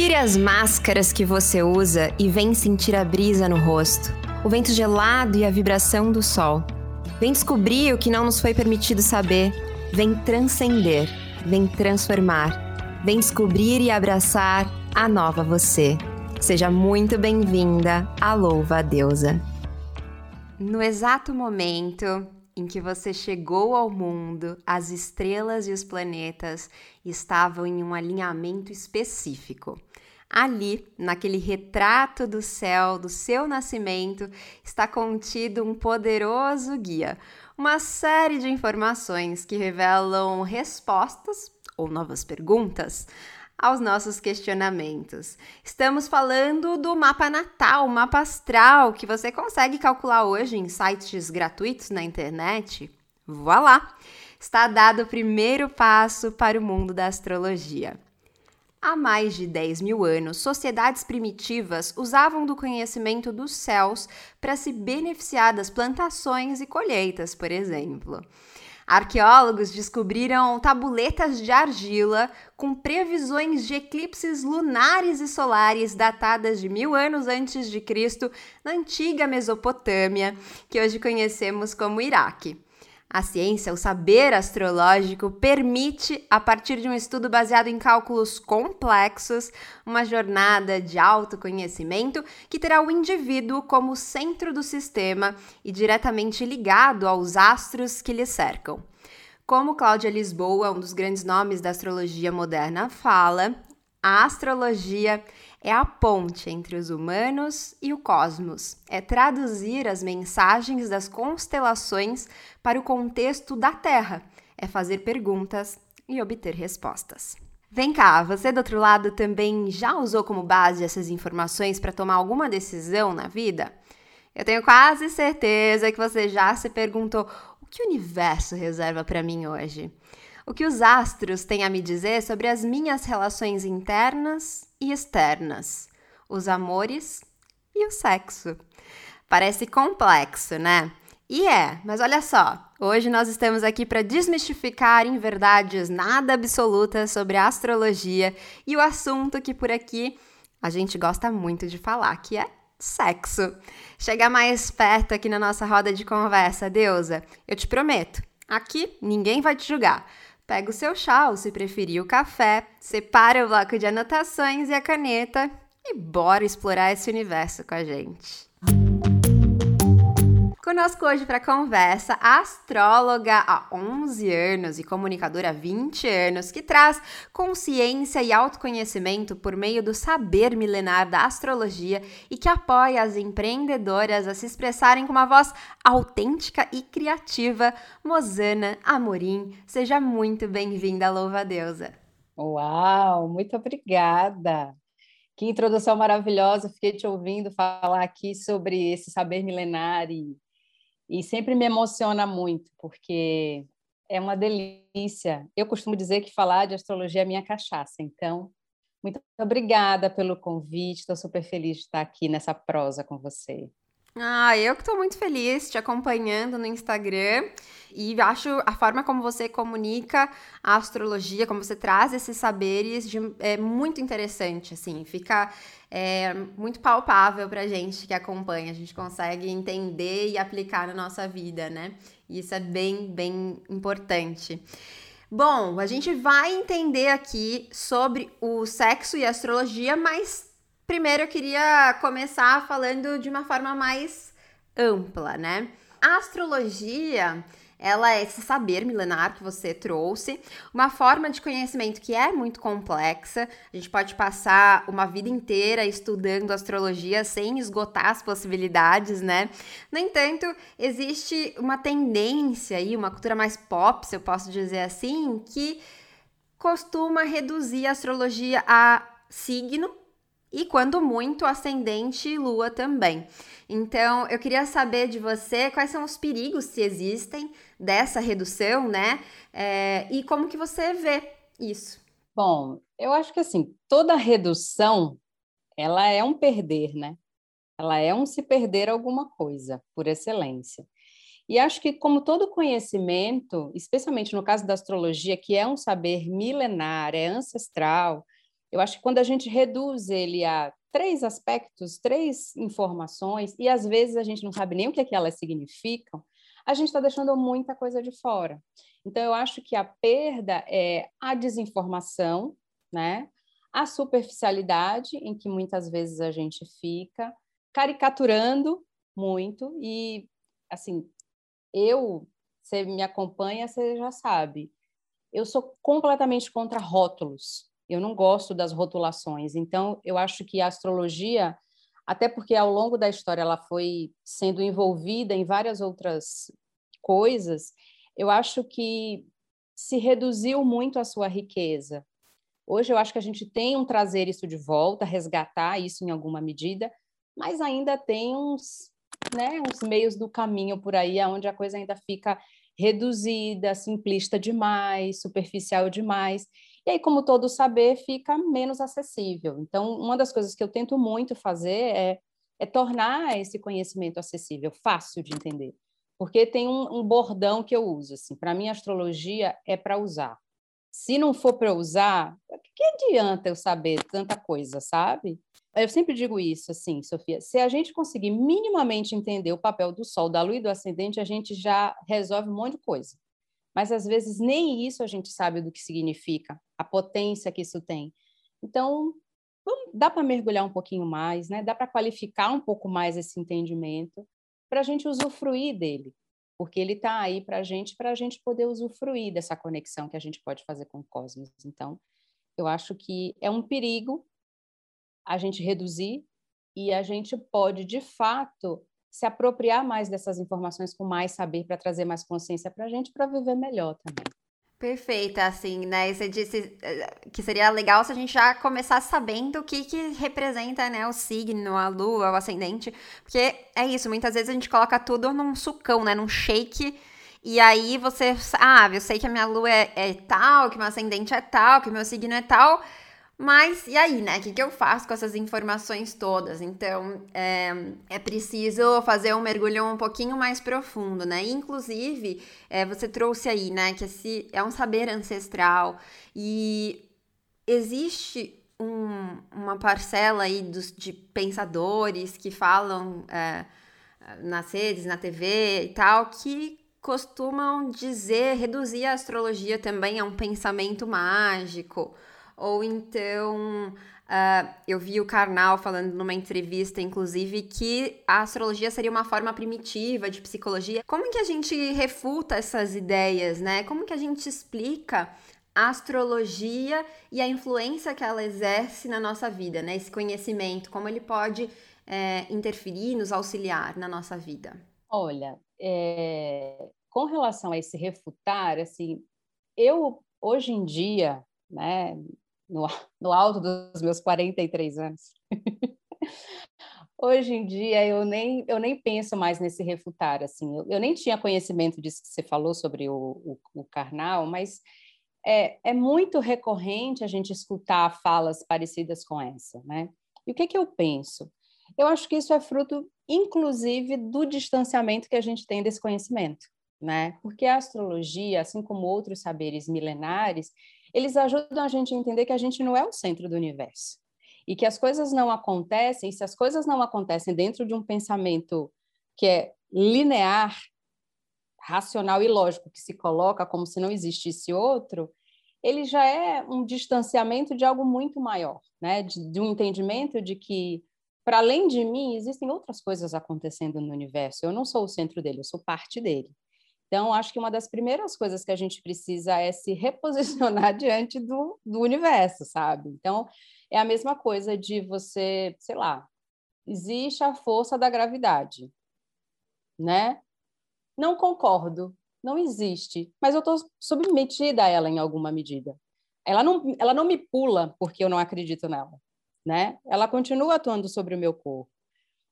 Tire as máscaras que você usa e vem sentir a brisa no rosto, o vento gelado e a vibração do sol. Vem descobrir o que não nos foi permitido saber. Vem transcender, vem transformar. Vem descobrir e abraçar a nova você. Seja muito bem-vinda à Louva a Deusa. No exato momento em que você chegou ao mundo, as estrelas e os planetas estavam em um alinhamento específico. Ali, naquele retrato do céu do seu nascimento, está contido um poderoso guia, uma série de informações que revelam respostas ou novas perguntas aos nossos questionamentos. Estamos falando do mapa natal, mapa astral, que você consegue calcular hoje em sites gratuitos na internet. Voilá! Está dado o primeiro passo para o mundo da astrologia. Há mais de 10 mil anos, sociedades primitivas usavam do conhecimento dos céus para se beneficiar das plantações e colheitas, por exemplo. Arqueólogos descobriram tabuletas de argila com previsões de eclipses lunares e solares datadas de mil anos antes de Cristo na antiga Mesopotâmia, que hoje conhecemos como Iraque. A ciência, o saber astrológico, permite, a partir de um estudo baseado em cálculos complexos, uma jornada de autoconhecimento que terá o indivíduo como centro do sistema e diretamente ligado aos astros que lhe cercam. Como Cláudia Lisboa, um dos grandes nomes da astrologia moderna, fala, a astrologia é a ponte entre os humanos e o cosmos. É traduzir as mensagens das constelações para o contexto da Terra. É fazer perguntas e obter respostas. Vem cá, você do outro lado também já usou como base essas informações para tomar alguma decisão na vida? Eu tenho quase certeza que você já se perguntou o que o universo reserva para mim hoje. O que os astros têm a me dizer sobre as minhas relações internas e externas, os amores e o sexo. Parece complexo, né? E é, mas olha só, hoje nós estamos aqui para desmistificar em verdades nada absolutas sobre a astrologia e o assunto que por aqui a gente gosta muito de falar, que é sexo. Chega mais perto aqui na nossa roda de conversa, deusa. Eu te prometo, aqui ninguém vai te julgar. Pega o seu chá, ou se preferir o café, separa o bloco de anotações e a caneta e bora explorar esse universo com a gente. Conosco hoje para conversa a astróloga há 11 anos e comunicadora há 20 anos, que traz consciência e autoconhecimento por meio do saber milenar da astrologia e que apoia as empreendedoras a se expressarem com uma voz autêntica e criativa. Mozana Amorim, seja muito bem-vinda, louva deusa. Uau, muito obrigada. Que introdução maravilhosa, fiquei te ouvindo falar aqui sobre esse saber milenar e e sempre me emociona muito, porque é uma delícia. Eu costumo dizer que falar de astrologia é minha cachaça, então, muito obrigada pelo convite, estou super feliz de estar aqui nessa prosa com você. Ah, eu que estou muito feliz te acompanhando no Instagram e acho a forma como você comunica a astrologia, como você traz esses saberes de, é muito interessante, assim, fica é, muito palpável para gente que acompanha, a gente consegue entender e aplicar na nossa vida, né? E isso é bem, bem importante. Bom, a gente vai entender aqui sobre o sexo e astrologia, mas Primeiro eu queria começar falando de uma forma mais ampla, né? A astrologia, ela é esse saber milenar que você trouxe, uma forma de conhecimento que é muito complexa. A gente pode passar uma vida inteira estudando astrologia sem esgotar as possibilidades, né? No entanto, existe uma tendência aí, uma cultura mais pop, se eu posso dizer assim, que costuma reduzir a astrologia a signo e quando muito, ascendente e lua também. Então, eu queria saber de você quais são os perigos, se existem, dessa redução, né? É, e como que você vê isso? Bom, eu acho que assim, toda redução, ela é um perder, né? Ela é um se perder alguma coisa, por excelência. E acho que, como todo conhecimento, especialmente no caso da astrologia, que é um saber milenar, é ancestral, Eu acho que quando a gente reduz ele a três aspectos, três informações, e às vezes a gente não sabe nem o que, é que elas significam, a gente está deixando muita coisa de fora. Então, eu acho que a perda é a desinformação, né? a superficialidade, em que muitas vezes a gente fica, caricaturando muito, e, assim, eu, você me acompanha, você já sabe, eu sou completamente contra rótulos, eu não gosto das rotulações, então, eu acho que a astrologia até porque ao longo da história ela foi sendo envolvida em várias outras coisas, eu acho que se reduziu muito a sua riqueza. Hoje eu acho que a gente tem um trazer isso de volta, resgatar isso em alguma medida, mas ainda tem uns, né, uns meios do caminho por aí onde a coisa ainda fica reduzida, simplista demais, superficial demais. E aí, como todo saber, fica menos acessível. Então, uma das coisas que eu tento muito fazer é, é tornar esse conhecimento acessível, fácil de entender. Porque tem um, um bordão que eu uso. Assim, para mim, astrologia é para usar. Se não for para usar, que adianta eu saber tanta coisa, sabe? Eu sempre digo isso, assim, Sofia. Se a gente conseguir minimamente entender o papel do Sol, da Lua e do Ascendente, a gente já resolve um monte de coisa mas às vezes nem isso a gente sabe do que significa, a potência que isso tem. Então, dá para mergulhar um pouquinho mais, né? dá para qualificar um pouco mais esse entendimento para a gente usufruir dele, porque ele está aí para a gente, para a gente poder usufruir dessa conexão que a gente pode fazer com o cosmos. Então, eu acho que é um perigo a gente reduzir e a gente pode, de fato, se apropriar mais dessas informações com mais saber para trazer mais consciência para a gente para viver melhor também. Perfeita, assim, né? Você disse eh, que seria legal se a gente já começasse sabendo o que, que representa, né, o signo, a lua, o ascendente, porque é isso, muitas vezes a gente coloca tudo num sucão, né, num shake, e aí você, ah, eu sei que a minha lua é, é tal, que meu ascendente é tal, que meu signo é tal, mas e aí, né? O que, que eu faço com essas informações todas? Então, é, é preciso fazer um mergulho um pouquinho mais profundo, né? Inclusive, é, você trouxe aí, né, que esse é um saber ancestral e existe um, uma parcela aí dos, de pensadores que falam é, nas redes, na TV e tal, que costumam dizer, reduzir a astrologia também a um pensamento mágico ou então, uh, eu vi o Karnal falando numa entrevista, inclusive, que a astrologia seria uma forma primitiva de psicologia. Como que a gente refuta essas ideias, né? Como que a gente explica a astrologia e a influência que ela exerce na nossa vida, né? Esse conhecimento, como ele pode é, interferir, nos auxiliar na nossa vida? Olha, é, com relação a esse refutar, assim, eu hoje em dia, né, no, no alto dos meus 43 anos. Hoje em dia eu nem, eu nem penso mais nesse refutar, assim, eu, eu nem tinha conhecimento disso que você falou sobre o, o, o carnal, mas é, é muito recorrente a gente escutar falas parecidas com essa, né? E o que, que eu penso? Eu acho que isso é fruto, inclusive, do distanciamento que a gente tem desse conhecimento, né? Porque a astrologia, assim como outros saberes milenares, eles ajudam a gente a entender que a gente não é o centro do universo e que as coisas não acontecem, se as coisas não acontecem dentro de um pensamento que é linear, racional e lógico, que se coloca como se não existisse outro, ele já é um distanciamento de algo muito maior, né? de, de um entendimento de que, para além de mim, existem outras coisas acontecendo no universo. Eu não sou o centro dele, eu sou parte dele. Então, acho que uma das primeiras coisas que a gente precisa é se reposicionar diante do, do universo, sabe? Então, é a mesma coisa de você, sei lá, existe a força da gravidade, né? Não concordo, não existe, mas eu estou submetida a ela em alguma medida. Ela não, ela não me pula porque eu não acredito nela, né? Ela continua atuando sobre o meu corpo.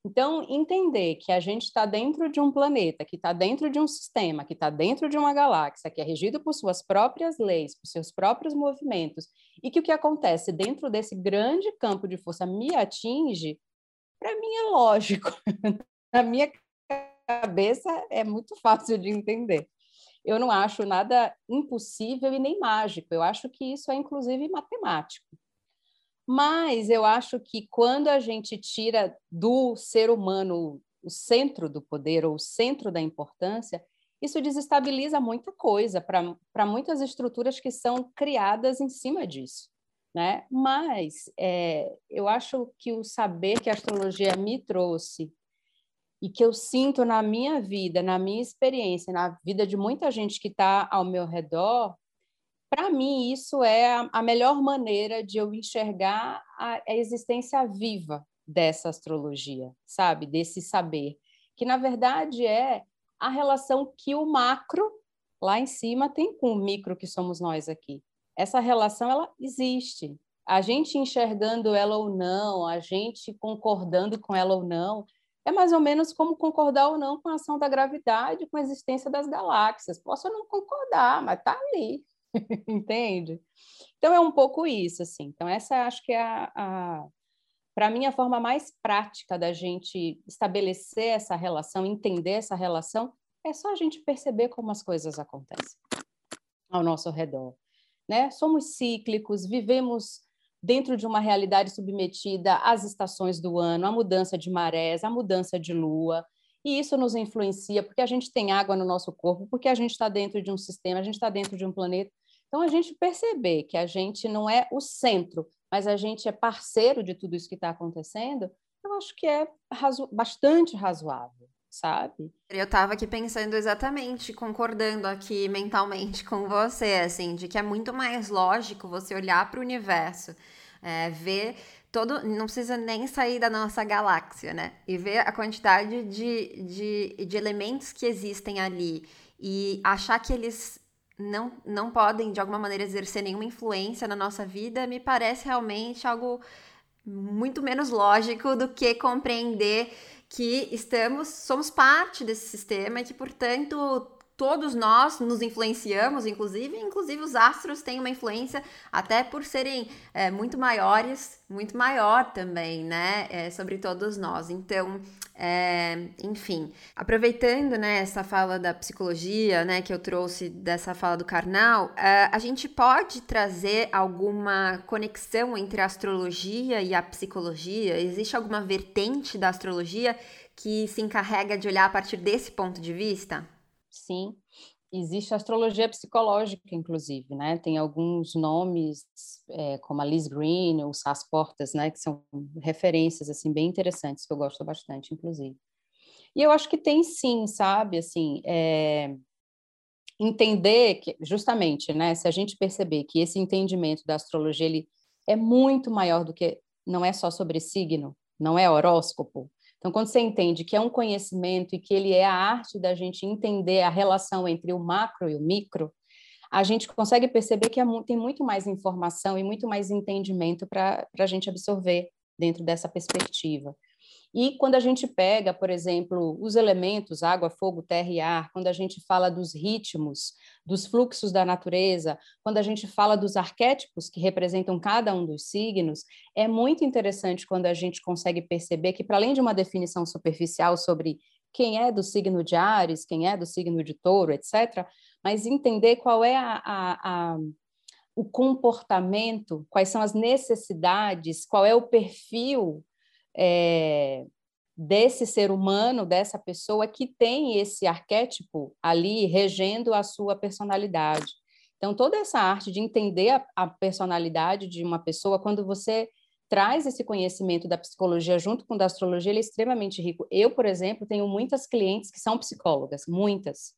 Então, entender que a gente está dentro de um planeta, que está dentro de um sistema, que está dentro de uma galáxia, que é regido por suas próprias leis, por seus próprios movimentos, e que o que acontece dentro desse grande campo de força me atinge, para mim é lógico. Na minha cabeça é muito fácil de entender. Eu não acho nada impossível e nem mágico, eu acho que isso é inclusive matemático. Mas eu acho que quando a gente tira do ser humano o centro do poder ou o centro da importância, isso desestabiliza muita coisa para muitas estruturas que são criadas em cima disso. Né? Mas é, eu acho que o saber que a astrologia me trouxe e que eu sinto na minha vida, na minha experiência, na vida de muita gente que está ao meu redor, para mim isso é a, melhor maneira de eu enxergar a, a existência viva dessa astrologia, sabe? Desse saber, que na verdade é a relação que o macro lá em cima tem com o micro que somos nós aqui. Essa relação ela existe. A gente enxergando ela ou não, a gente concordando com ela ou não, é mais ou menos como concordar ou não com a ação da gravidade, com a existência das galáxias. Posso não concordar, mas tá ali, entende? Então é um pouco isso, assim. Então essa acho que é a, a para mim a forma mais prática da gente estabelecer essa relação, entender essa relação, é só a gente perceber como as coisas acontecem ao nosso redor, né? Somos cíclicos, vivemos dentro de uma realidade submetida às estações do ano, à mudança de marés, à mudança de lua. E isso nos influencia porque a gente tem água no nosso corpo, porque a gente está dentro de um sistema, a gente está dentro de um planeta. Então, a gente perceber que a gente não é o centro, mas a gente é parceiro de tudo isso que está acontecendo, eu acho que é razo bastante razoável, sabe? Eu estava aqui pensando exatamente, concordando aqui mentalmente com você, assim, de que é muito mais lógico você olhar para o universo, é, ver todo. Não precisa nem sair da nossa galáxia, né? E ver a quantidade de, de, de elementos que existem ali e achar que eles não, não podem, de alguma maneira, exercer nenhuma influência na nossa vida, me parece realmente algo muito menos lógico do que compreender que estamos, somos parte desse sistema e que, portanto, todos nós nos influenciamos, inclusive, inclusive os astros têm uma influência até por serem é, muito maiores, muito maior também, né, é, sobre todos nós. Então, é, enfim, aproveitando, né, essa fala da psicologia, né, que eu trouxe dessa fala do Karnal, é, a gente pode trazer alguma conexão entre a astrologia e a psicologia? Existe alguma vertente da astrologia que se encarrega de olhar a partir desse ponto de vista? Sim. Existe astrologia psicológica, inclusive, né? Tem alguns nomes, é, como a Liz Green, ou Sas Portas, né? Que são referências, assim, bem interessantes, que eu gosto bastante, inclusive. E eu acho que tem sim, sabe? Assim, é... entender que, justamente, né? Se a gente perceber que esse entendimento da astrologia, ele é muito maior do que, não é só sobre signo, não é horóscopo, então, quando você entende que é um conhecimento e que ele é a arte da gente entender a relação entre o macro e o micro, a gente consegue perceber que é tem muito mais informação e muito mais entendimento para a gente absorver dentro dessa perspectiva. E quando a gente pega, por exemplo, os elementos água, fogo, terra e ar, quando a gente fala dos ritmos, dos fluxos da natureza, quando a gente fala dos arquétipos que representam cada um dos signos, é muito interessante quando a gente consegue perceber que, para além de uma definição superficial sobre quem é do signo de Ares, quem é do signo de Touro, etc., mas entender qual é a, a, a o comportamento, quais são as necessidades, qual é o perfil é, desse ser humano, dessa pessoa que tem esse arquétipo ali regendo a sua personalidade. Então, toda essa arte de entender a, a personalidade de uma pessoa, quando você traz esse conhecimento da psicologia junto com da astrologia, ele é extremamente rico. Eu, por exemplo, tenho muitas clientes que são psicólogas, muitas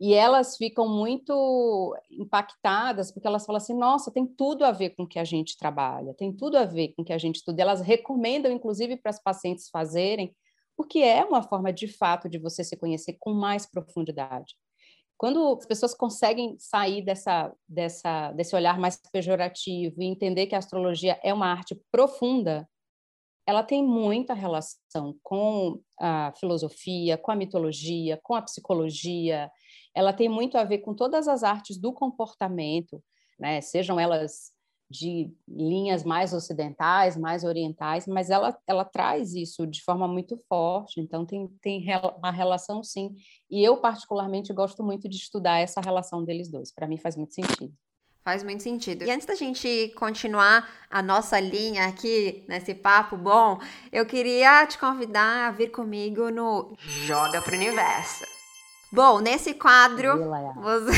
e elas ficam muito impactadas porque elas falam assim: nossa, tem tudo a ver com o que a gente trabalha, tem tudo a ver com o que a gente estuda. Elas recomendam, inclusive, para as pacientes fazerem, porque é uma forma de fato de você se conhecer com mais profundidade. Quando as pessoas conseguem sair dessa, dessa, desse olhar mais pejorativo e entender que a astrologia é uma arte profunda, ela tem muita relação com a filosofia, com a mitologia, com a psicologia, ela tem muito a ver com todas as artes do comportamento, né? sejam elas de linhas mais ocidentais, mais orientais, mas ela, ela traz isso de forma muito forte, então tem, tem uma relação sim. E eu, particularmente, gosto muito de estudar essa relação deles dois, para mim faz muito sentido. Faz muito sentido. E antes da gente continuar a nossa linha aqui nesse papo bom, eu queria te convidar a vir comigo no Joga pro Universo. Bom, nesse quadro, você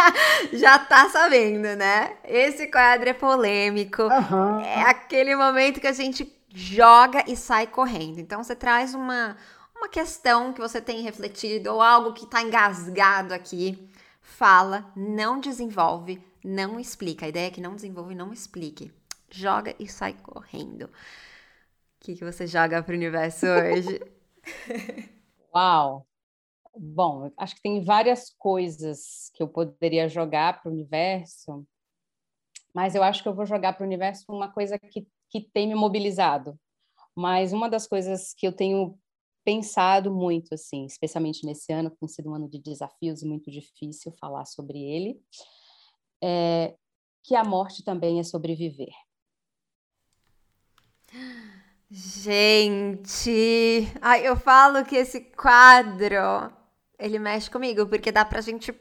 já tá sabendo, né? Esse quadro é polêmico. Uhum. É aquele momento que a gente joga e sai correndo. Então você traz uma, uma questão que você tem refletido ou algo que tá engasgado aqui. Fala, não desenvolve, não explica. A ideia é que não desenvolve e não explique. Joga e sai correndo. O que, que você joga para o universo hoje? Uau! Bom, acho que tem várias coisas que eu poderia jogar para o universo, mas eu acho que eu vou jogar para o universo uma coisa que, que tem me mobilizado. Mas uma das coisas que eu tenho pensado muito, assim, especialmente nesse ano, que tem sido um ano de desafios e muito difícil falar sobre ele, é, que a morte também é sobreviver. Gente, ai, eu falo que esse quadro ele mexe comigo, porque dá pra gente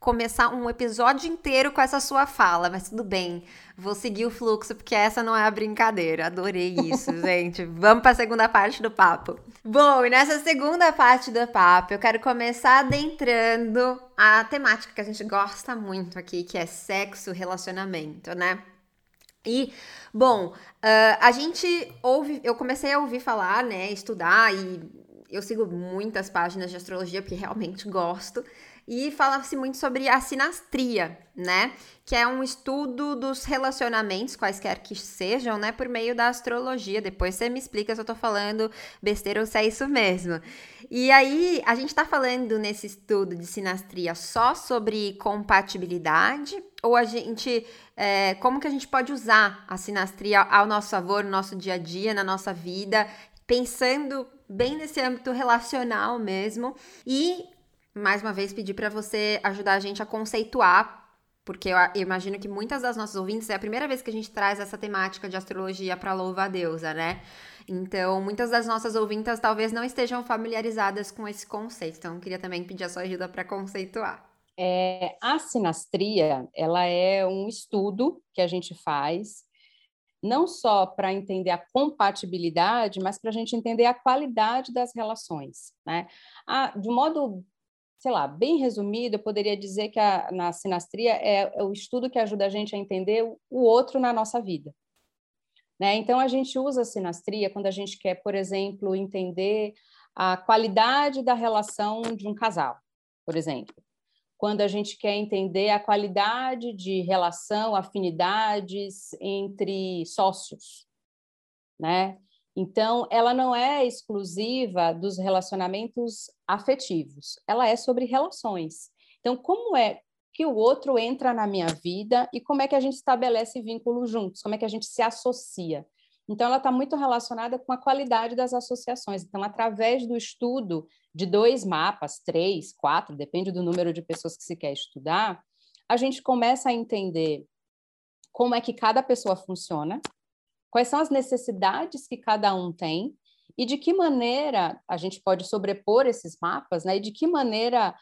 começar um episódio inteiro com essa sua fala, mas tudo bem. Vou seguir o fluxo, porque essa não é a brincadeira. Adorei isso, gente. Vamos para a segunda parte do papo. Bom, e nessa segunda parte do papo, eu quero começar adentrando a temática que a gente gosta muito aqui, que é sexo, relacionamento, né? E, bom, uh, a gente ouve, eu comecei a ouvir falar, né, estudar e eu sigo muitas páginas de astrologia porque realmente gosto. E fala-se muito sobre a sinastria, né? Que é um estudo dos relacionamentos, quaisquer que sejam, né? Por meio da astrologia. Depois você me explica se eu tô falando besteira ou se é isso mesmo. E aí, a gente tá falando nesse estudo de sinastria só sobre compatibilidade? Ou a gente. É, como que a gente pode usar a sinastria ao nosso favor, no nosso dia a dia, na nossa vida, pensando bem nesse âmbito relacional mesmo. E mais uma vez pedir para você ajudar a gente a conceituar porque eu, imagino que muitas das nossas ouvintes é a primeira vez que a gente traz essa temática de astrologia para louvar a deusa, né? Então, muitas das nossas ouvintas talvez não estejam familiarizadas com esse conceito. Então, queria também pedir a sua ajuda para conceituar. É, a sinastria, ela é um estudo que a gente faz não só para entender a compatibilidade, mas para a gente entender a qualidade das relações, né? De modo sei lá, bem resumido, eu poderia dizer que a, na sinastria é, é, o estudo que ajuda a gente a entender o, o outro na nossa vida. Né? Então, a gente usa a sinastria quando a gente quer, por exemplo, entender a qualidade da relação de um casal, por exemplo. Quando a gente quer entender a qualidade de relação, afinidades entre sócios, né? Então, ela não é exclusiva dos relacionamentos afetivos, ela é sobre relações. Então, como é que o outro entra na minha vida e como é que a gente estabelece vínculos juntos, como é que a gente se associa. Então, ela está muito relacionada com a qualidade das associações. Então, através do estudo de dois mapas, três, quatro, depende do número de pessoas que se quer estudar, a gente começa a entender como é que cada pessoa funciona, quais são as necessidades que cada um tem e de que maneira a gente pode sobrepor esses mapas, né? E de que maneira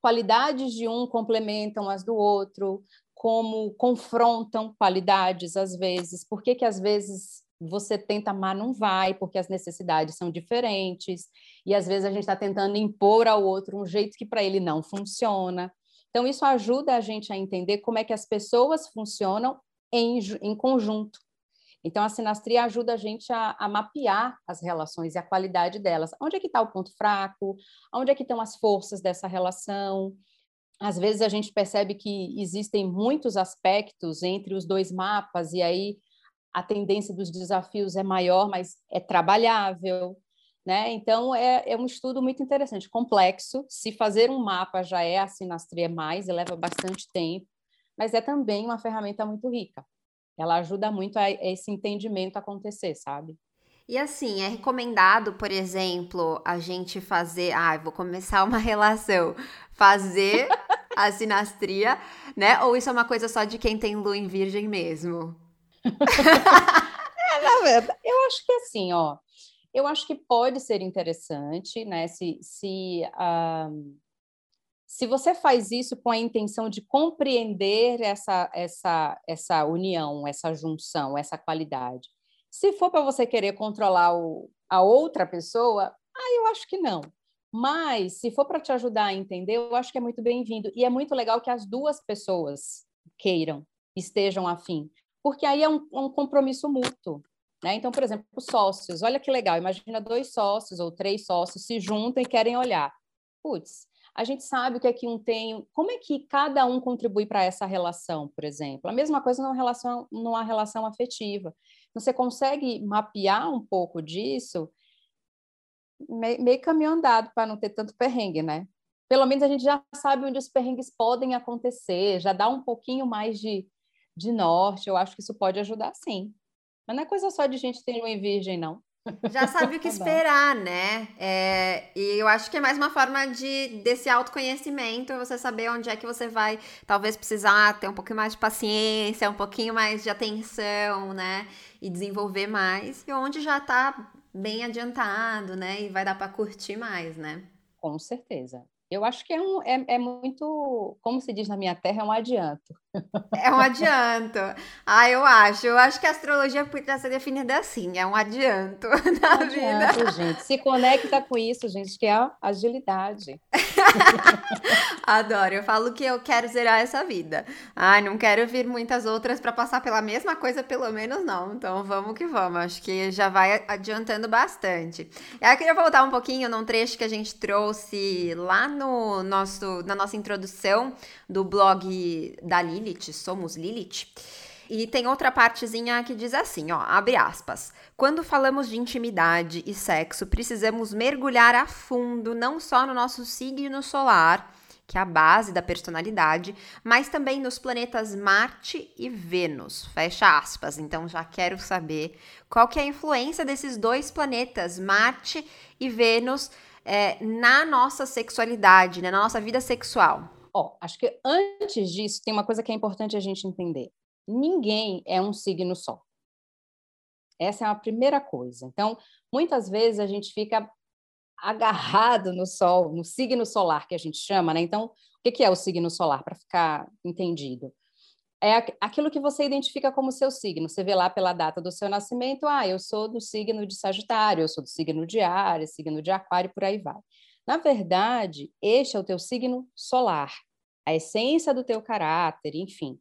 qualidades de um complementam as do outro, como confrontam qualidades às vezes, por que que às vezes você tenta amar, não vai, porque as necessidades são diferentes, e às vezes a gente está tentando impor ao outro um jeito que para ele não funciona. Então, isso ajuda a gente a entender como é que as pessoas funcionam em, em conjunto. Então, a sinastria ajuda a gente a, a, mapear as relações e a qualidade delas. Onde é que está o ponto fraco? Onde é que estão as forças dessa relação? Às vezes a gente percebe que existem muitos aspectos entre os dois mapas, e aí a tendência dos desafios é maior, mas é trabalhável. Né? Então, é, é um estudo muito interessante, complexo. Se fazer um mapa já é a sinastria mais, leva bastante tempo, mas é também uma ferramenta muito rica ela ajuda muito a esse entendimento acontecer, sabe? E assim, é recomendado, por exemplo, a gente fazer. Ah, vou começar uma relação. Fazer a sinastria, né? Ou isso é uma coisa só de quem tem lua em virgem mesmo? é, na verdade, eu acho que assim, ó. Eu acho que pode ser interessante, né? Se, se, uh, Se você faz isso com a intenção de compreender essa, essa, essa união, essa junção, essa qualidade, se for para você querer controlar o, a outra pessoa, ah, eu acho que não. Mas, se for para te ajudar a entender, eu acho que é muito bem-vindo. E é muito legal que as duas pessoas queiram, estejam afim, porque aí é um, um compromisso mútuo. Né? Então, por exemplo, os sócios, olha que legal, imagina dois sócios ou três sócios se juntam e querem olhar. Putz, a gente sabe o que é que um tem, como é que cada um contribui para essa relação, por exemplo. A mesma coisa numa relação, numa relação afetiva. Você consegue mapear um pouco disso, meio, meio caminho andado para não ter tanto perrengue, né? Pelo menos a gente já sabe onde os perrengues podem acontecer, já dá um pouquinho mais de, de norte. Eu acho que isso pode ajudar, sim. Mas não é coisa só de gente ter lua virgem, não. Já sabe o que tá esperar, né? É, e eu acho que é mais uma forma de desse autoconhecimento, você saber onde é que você vai, talvez precisar ter um pouquinho mais de paciência, um pouquinho mais de atenção, né? E desenvolver mais, e onde já tá bem adiantado, né? E vai dar para curtir mais, né? Com certeza. Eu acho que é, um, é, é, muito, como se diz na minha terra, é um adianto. É um adianto. Ah, eu acho. Eu acho que a astrologia podia ser definida assim, é um adianto na um adianto, vida. gente. Se conecta com isso, gente, que é a agilidade. Adoro. Eu falo que eu quero zerar essa vida. Ai, não quero vir muitas outras para passar pela mesma coisa, pelo menos não. Então vamos que vamos. Acho que já vai adiantando bastante. Eu queria voltar um pouquinho num trecho que a gente trouxe lá no nosso, na nossa introdução do blog da Lilith, Somos Lilith. E tem outra partezinha que diz assim, ó, abre aspas. Quando falamos de intimidade e sexo, precisamos mergulhar a fundo não só no nosso signo solar, que é a base da personalidade, mas também nos planetas Marte e Vênus. Fecha aspas. Então já quero saber qual que é a influência desses dois planetas, Marte e Vênus, é, na nossa sexualidade, né, na nossa vida sexual? Ó, acho que antes disso tem uma coisa que é importante a gente entender. Ninguém é um signo só. Essa é a primeira coisa. Então, muitas vezes a gente fica agarrado no sol, no signo solar que a gente chama, né? Então, o que é o signo solar para ficar entendido? é aquilo que você identifica como seu signo. Você vê lá pela data do seu nascimento, ah, eu sou do signo de Sagitário, eu sou do signo de Ares, signo de Aquário, por aí vai. Na verdade, este é o teu signo solar, a essência do teu caráter, enfim.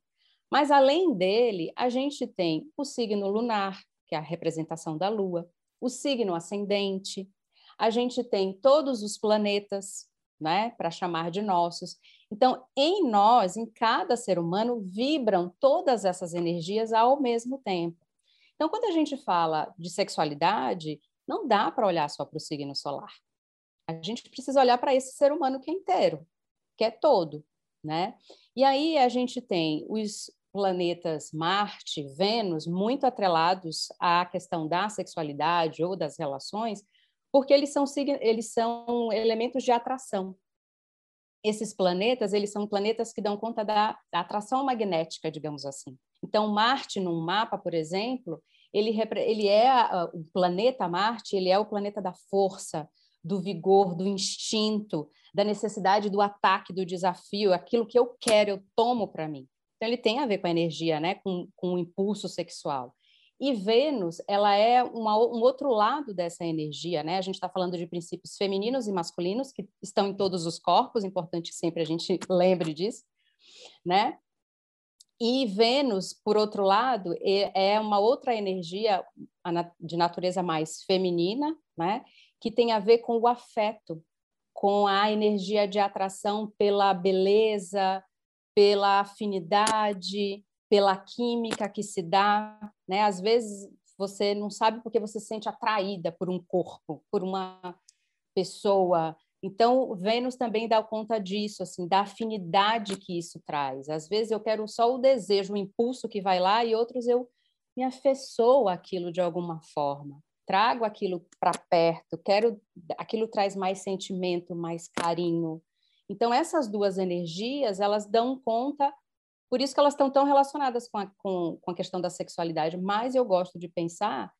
Mas além dele, a gente tem o signo lunar, que é a representação da lua, o signo ascendente, a gente tem todos os planetas, né, para chamar de nossos. Então, em nós, em cada ser humano, vibram todas essas energias ao mesmo tempo. Então, quando a gente fala de sexualidade, não dá para olhar só para o signo solar. A gente precisa olhar para esse ser humano que é inteiro, que é todo, né? E aí a gente tem os planetas Marte, Vênus, muito atrelados à questão da sexualidade ou das relações, porque eles são, eles são elementos de atração esses planetas, eles são planetas que dão conta da, da atração magnética, digamos assim. Então, Marte, num mapa, por exemplo, ele, ele é o planeta Marte, ele é o planeta da força, do vigor, do instinto, da necessidade do ataque, do desafio, aquilo que eu quero, eu tomo para mim. Então, ele tem a ver com a energia, né? com, com o impulso sexual. E Vênus, ela é uma, um outro lado dessa energia, né? A gente está falando de princípios femininos e masculinos que estão em todos os corpos, importante sempre a gente lembre disso, né? E Vênus, por outro lado, é uma outra energia de natureza mais feminina, né? Que tem a ver com o afeto, com a energia de atração pela beleza, pela afinidade, pela química que se dá, né? Às vezes você não sabe porque você se sente atraída por um corpo, por uma pessoa. Então, Vênus também dá conta disso, assim, da afinidade que isso traz. Às vezes eu quero só o desejo, o impulso que vai lá, e outros eu me afeiçoo aquilo de alguma forma. Trago aquilo para perto, quero aquilo traz mais sentimento, mais carinho. Então essas duas energias, elas dão conta por isso que elas estão tão relacionadas com a, com, com a questão da sexualidade. Mas eu gosto de pensar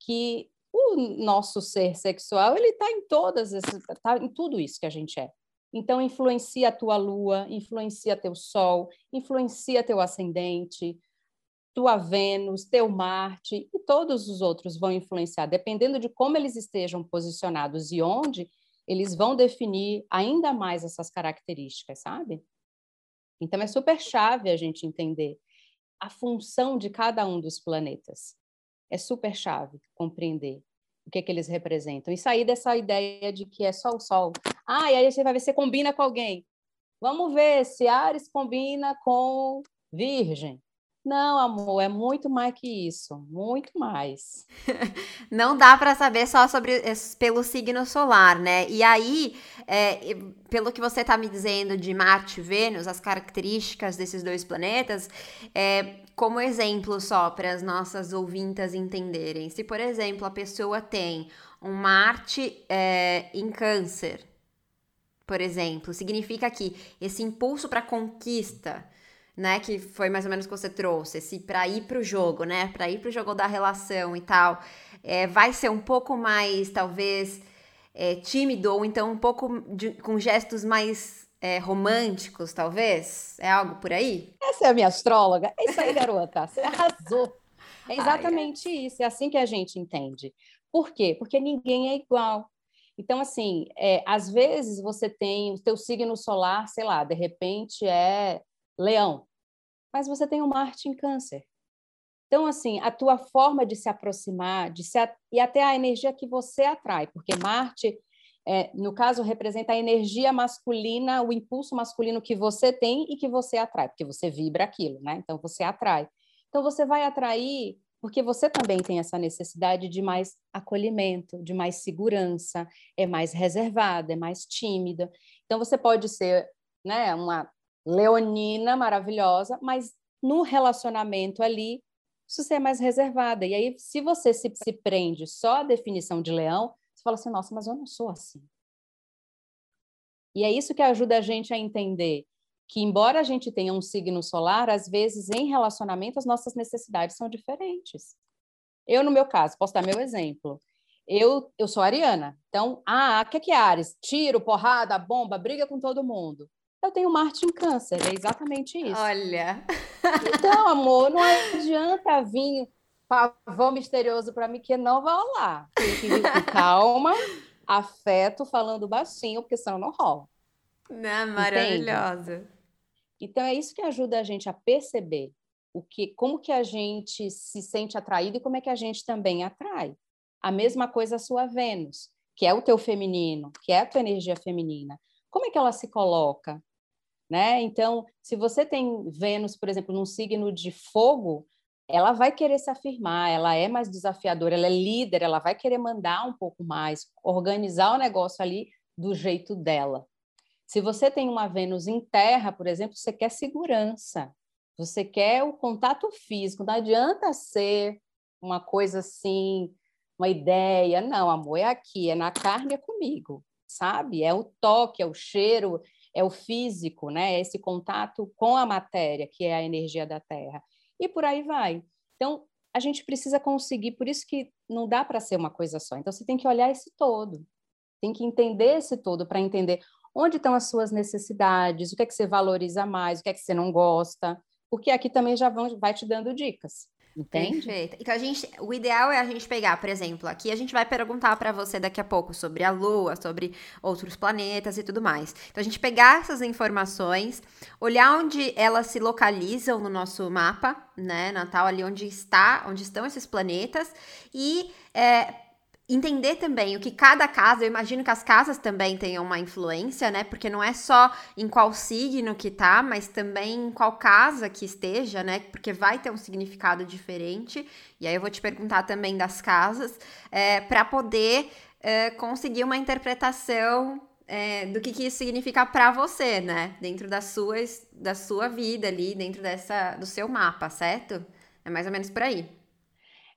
que o nosso ser sexual ele está em todas está em tudo isso que a gente é Então, influencia a tua lua, influencia teu sol, influencia teu ascendente, tua Vênus, teu Marte e todos os outros vão influenciar, dependendo de como eles estejam posicionados e onde, eles vão definir ainda mais essas características, sabe? Então é super chave a gente entender a função de cada um dos planetas. É super chave compreender o que, é que eles representam e sair dessa ideia de que é só o Sol. Ah, e aí você vai ver se combina com alguém. Vamos ver se Ares combina com Virgem. Não, amor, é muito mais que isso, muito mais. Não dá para saber só sobre pelo signo solar, né? E aí, é, pelo que você está me dizendo de Marte e Vênus, as características desses dois planetas, é, como exemplo só para as nossas ouvintas entenderem. Se, por exemplo, a pessoa tem um Marte é, em Câncer, por exemplo, significa que esse impulso para conquista né, que foi mais ou menos o que você trouxe, esse para ir para o jogo, né, para ir para o jogo da relação e tal, é, vai ser um pouco mais, talvez, é, tímido ou então um pouco de, com gestos mais é, românticos, talvez? É algo por aí? Essa é a minha astróloga. É isso aí, garota. Você arrasou. É exatamente Ai, isso. É assim que a gente entende. Por quê? Porque ninguém é igual. Então, assim, é, às vezes você tem o teu signo solar, sei lá, de repente é leão, mas você tem o Marte em câncer. Então, assim, a tua forma de se aproximar, de se, e até a energia que você atrai, porque Marte, é, no caso, representa a energia masculina, o impulso masculino que você tem e que você atrai, porque você vibra aquilo, né? Então, você atrai. Então, você vai atrair porque você também tem essa necessidade de mais acolhimento, de mais segurança, é mais reservada, é mais tímida. Então, você pode ser né, uma leonina maravilhosa, mas no relacionamento ali, você é mais reservada. E aí, se você se, se prende só à definição de leão, você fala assim: nossa, mas eu não sou assim. E é isso que ajuda a gente a entender que, embora a gente tenha um signo solar, às vezes em relacionamento as nossas necessidades são diferentes. Eu, no meu caso, posso dar meu exemplo. Eu, eu sou ariana, então, ah, o que, que é Ares? Tiro, porrada, bomba, briga com todo mundo. Eu tenho Marte em câncer, é exatamente isso. Olha. Então, amor, não adianta vir pavão misterioso para mim que não vai rolar. Tem que vir com calma, afeto, falando baixinho, porque senão não rola. Não, maravilhosa. Entende? Então é isso que ajuda a gente a perceber o que, como que a gente se sente atraído e como é que a gente também atrai. A mesma coisa a sua Vênus, que é o teu feminino, que é a tua energia feminina. Como é que ela se coloca? Né? Então, se você tem Vênus, por exemplo, num signo de fogo, ela vai querer se afirmar, ela é mais desafiadora, ela é líder, ela vai querer mandar um pouco mais, organizar o negócio ali do jeito dela. Se você tem uma Vênus em terra, por exemplo, você quer segurança, você quer o contato físico, não adianta ser uma coisa assim, uma ideia, não, amor, é aqui, é na carne, é comigo, sabe? É o toque, é o cheiro, é o físico, né? É esse contato com a matéria, que é a energia da Terra. E por aí vai. Então, a gente precisa conseguir, por isso que não dá para ser uma coisa só. Então, você tem que olhar esse todo, tem que entender esse todo para entender onde estão as suas necessidades, o que é que você valoriza mais, o que é que você não gosta, porque aqui também já vão, vai te dando dicas. Entende? Perfeito. Então a gente, o ideal é a gente pegar, por exemplo, aqui a gente vai perguntar para você daqui a pouco sobre a Lua, sobre outros planetas e tudo mais. Então a gente pegar essas informações, olhar onde elas se localizam no nosso mapa, né, natal, ali onde está, onde estão esses planetas e é, entender também o que cada casa, eu imagino que as casas também tenham uma influência, né? Porque não é só em qual signo que tá, mas também em qual casa que esteja, né? Porque vai ter um significado diferente. E aí eu vou te perguntar também das casas, é, para poder é, conseguir uma interpretação é, do que, que isso significa para você, né? Dentro da sua, da sua vida ali, dentro dessa, do seu mapa, certo? É mais ou menos por aí.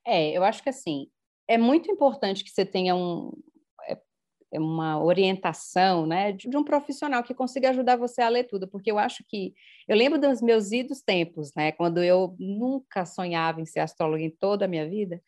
É, eu acho que assim, é muito importante que você tenha um, é, é uma orientação né, de, um profissional que consiga ajudar você a ler tudo, porque eu acho que eu lembro dos meus idos tempos, né, quando eu nunca sonhava em ser astróloga em toda a minha vida,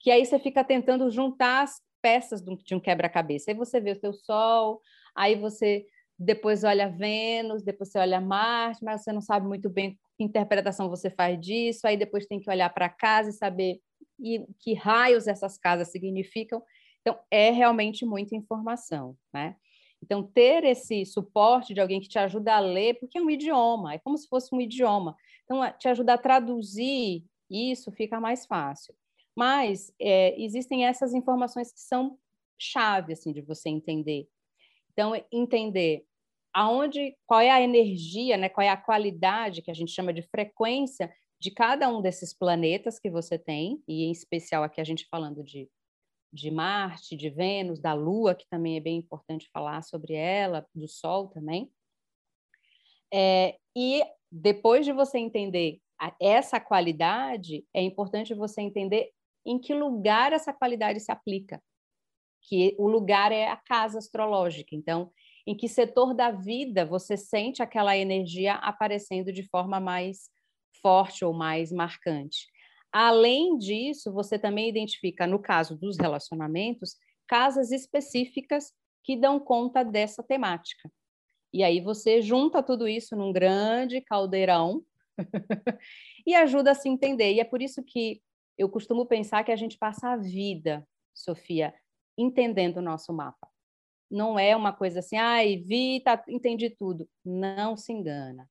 que aí você fica tentando juntar as peças de um quebra-cabeça. Aí você vê o seu sol, aí você depois olha Vênus, depois você olha Marte, mas você não sabe muito bem que interpretação você faz disso, aí depois tem que olhar para casa e saber e que raios essas casas significam. Então, é realmente muita informação, né? Então, ter esse suporte de alguém que te ajuda a ler, porque é um idioma, é como se fosse um idioma. Então, te ajuda a traduzir isso fica mais fácil. Mas é, existem essas informações que são chave assim, de você entender. Então, entender aonde, qual é a energia, né, qual é a qualidade que a gente chama de frequência de cada um desses planetas que você tem, e em especial aqui a gente falando de, de Marte, de Vênus, da Lua, que também é bem importante falar sobre ela, do Sol também. É, e depois de você entender essa qualidade, é importante você entender em que lugar essa qualidade se aplica. Que o lugar é a casa astrológica. Então, em que setor da vida você sente aquela energia aparecendo de forma mais forte ou mais marcante. Além disso, você também identifica, no caso dos relacionamentos, casas específicas que dão conta dessa temática. E aí você junta tudo isso num grande caldeirão e ajuda a se entender. E é por isso que eu costumo pensar que a gente passa a vida, Sofia, entendendo o nosso mapa. Não é uma coisa assim, ai, vi, tá, entendi tudo. Não se engana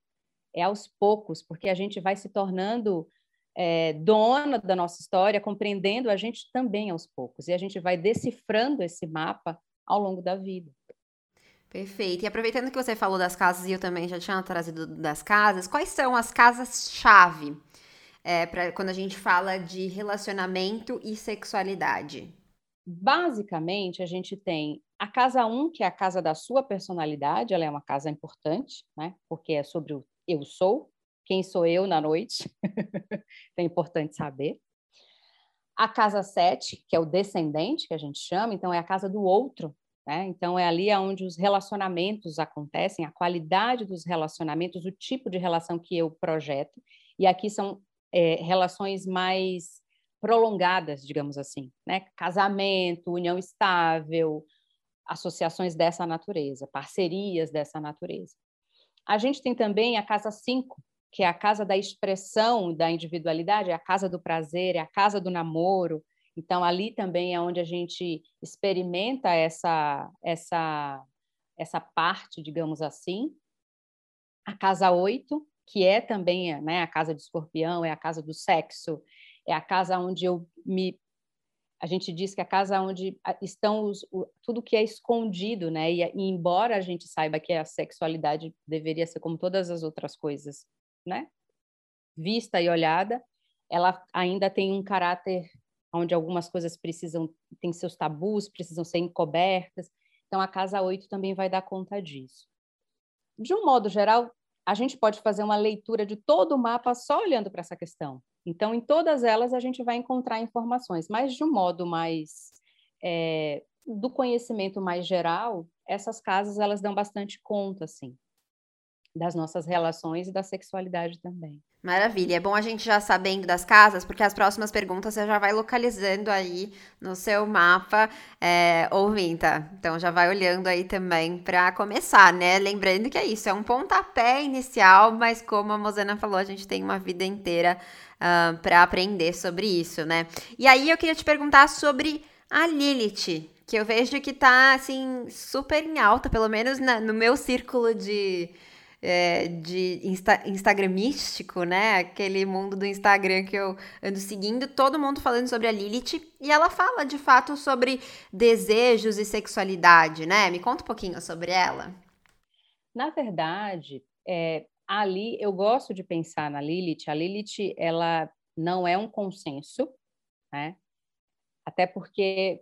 é aos poucos, porque a gente vai se tornando é, dona da nossa história, compreendendo a gente também aos poucos, e a gente vai decifrando esse mapa ao longo da vida. Perfeito. E aproveitando que você falou das casas, e eu também já tinha trazido das casas, quais são as casas-chave é, para quando a gente fala de relacionamento e sexualidade? Basicamente, a gente tem a casa 1, um, que é a casa da sua personalidade, ela é uma casa importante, né? Porque é sobre o eu sou, quem sou eu na noite, é importante saber. A casa 7, que é o descendente, que a gente chama, então é a casa do outro, né? Então é ali onde os relacionamentos acontecem, a qualidade dos relacionamentos, o tipo de relação que eu projeto. E aqui são é, relações mais prolongadas, digamos assim, né? Casamento, união estável, associações dessa natureza, parcerias dessa natureza. A gente tem também a casa 5, que é a casa da expressão da individualidade, é a casa do prazer, é a casa do namoro. Então, ali também é onde a gente experimenta essa, essa, essa parte, digamos assim. A casa 8, que é também né, a casa do escorpião, é a casa do sexo, é a casa onde eu me a gente diz que a casa onde estão os, o, tudo que é escondido, né? E, e, embora a gente saiba que a sexualidade deveria ser como todas as outras coisas, né? Vista e olhada, ela ainda tem um caráter onde algumas coisas precisam, tem seus tabus, precisam ser encobertas. Então, a casa 8 também vai dar conta disso. De um modo geral, a gente pode fazer uma leitura de todo o mapa só olhando para essa questão. Então, em todas elas, a gente vai encontrar informações, mas de um modo mais é, do conhecimento mais geral, essas casas elas dão bastante conta, assim, das nossas relações e da sexualidade também. Maravilha, é bom a gente já sabendo das casas, porque as próximas perguntas você já vai localizando aí no seu mapa, é, ouvinta. Então já vai olhando aí também para começar, né? Lembrando que é isso, é um pontapé inicial, mas como a Mozana falou, a gente tem uma vida inteira uh, para aprender sobre isso, né? E aí eu queria te perguntar sobre a Lilith, que eu vejo que tá assim super em alta, pelo menos na, no meu círculo de é, de insta instagramístico, né? Aquele mundo do Instagram que eu ando seguindo, todo mundo falando sobre a Lilith. E ela fala, de fato, sobre desejos e sexualidade, né? Me conta um pouquinho sobre ela. Na verdade, é, ali eu gosto de pensar na Lilith. A Lilith, ela não é um consenso, né? Até porque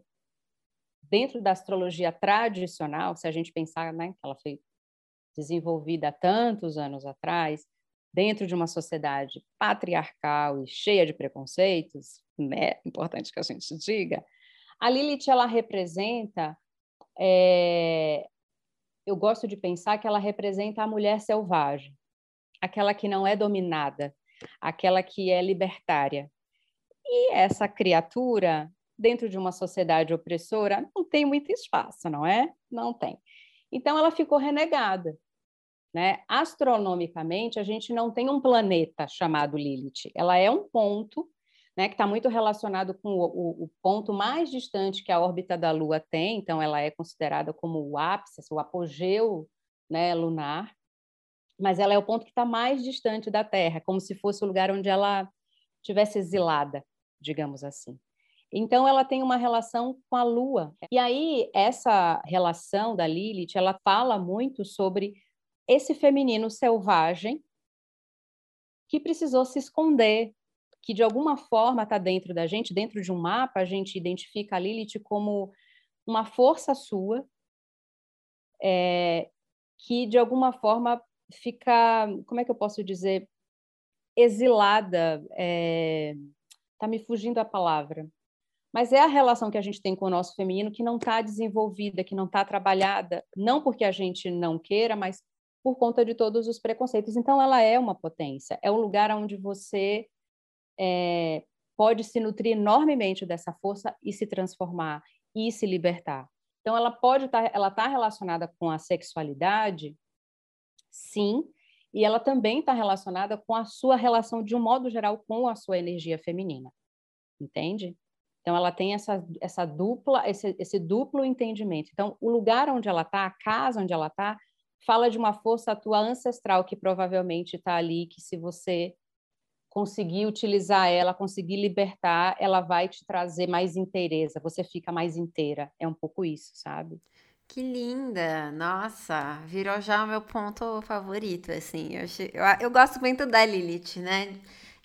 dentro da astrologia tradicional, se a gente pensar, né, que ela foi desenvolvida tantos anos atrás, dentro de uma sociedade patriarcal e cheia de preconceitos, né? Importante que a gente diga. A Lilith ela representa, é... eu gosto de pensar que ela representa a mulher selvagem, aquela que não é dominada, aquela que é libertária. E essa criatura, dentro de uma sociedade opressora, não tem muito espaço, não é? Não tem. Então, ela ficou renegada. Né? Astronomicamente, a gente não tem um planeta chamado Lilith. Ela é um ponto né, que está muito relacionado com o, o, o, ponto mais distante que a órbita da Lua tem, então ela é considerada como o ápice, o apogeu né, lunar, mas ela é o ponto que está mais distante da Terra, como se fosse o lugar onde ela tivesse exilada, digamos assim. Então ela tem uma relação com a Lua. E aí essa relação da Lilith, ela fala muito sobre esse feminino selvagem que precisou se esconder, que de alguma forma está dentro da gente, dentro de um mapa, a gente identifica a Lilith como uma força sua, é, que de alguma forma fica, como é que eu posso dizer, exilada, está é, me fugindo a palavra, mas é a relação que a gente tem com o nosso feminino que não está desenvolvida, que não está trabalhada, não porque a gente não queira, mas por conta de todos os preconceitos. Então, ela é uma potência, é um lugar onde você é, pode se nutrir enormemente dessa força e se transformar e se libertar. Então, ela pode estar, tá, ela está relacionada com a sexualidade, sim, e ela também está relacionada com a sua relação, de um modo geral, com a sua energia feminina, entende? Então, ela tem essa, essa dupla, esse, esse duplo entendimento. Então, o lugar onde ela está, a casa onde ela está, fala de uma força tua ancestral que provavelmente está ali, que se você conseguir utilizar ela, conseguir libertar, ela vai te trazer mais inteireza, você fica mais inteira. É um pouco isso, sabe? Que linda! Nossa, virou já o meu ponto favorito, assim. Eu, eu, eu gosto muito da Lilith, né?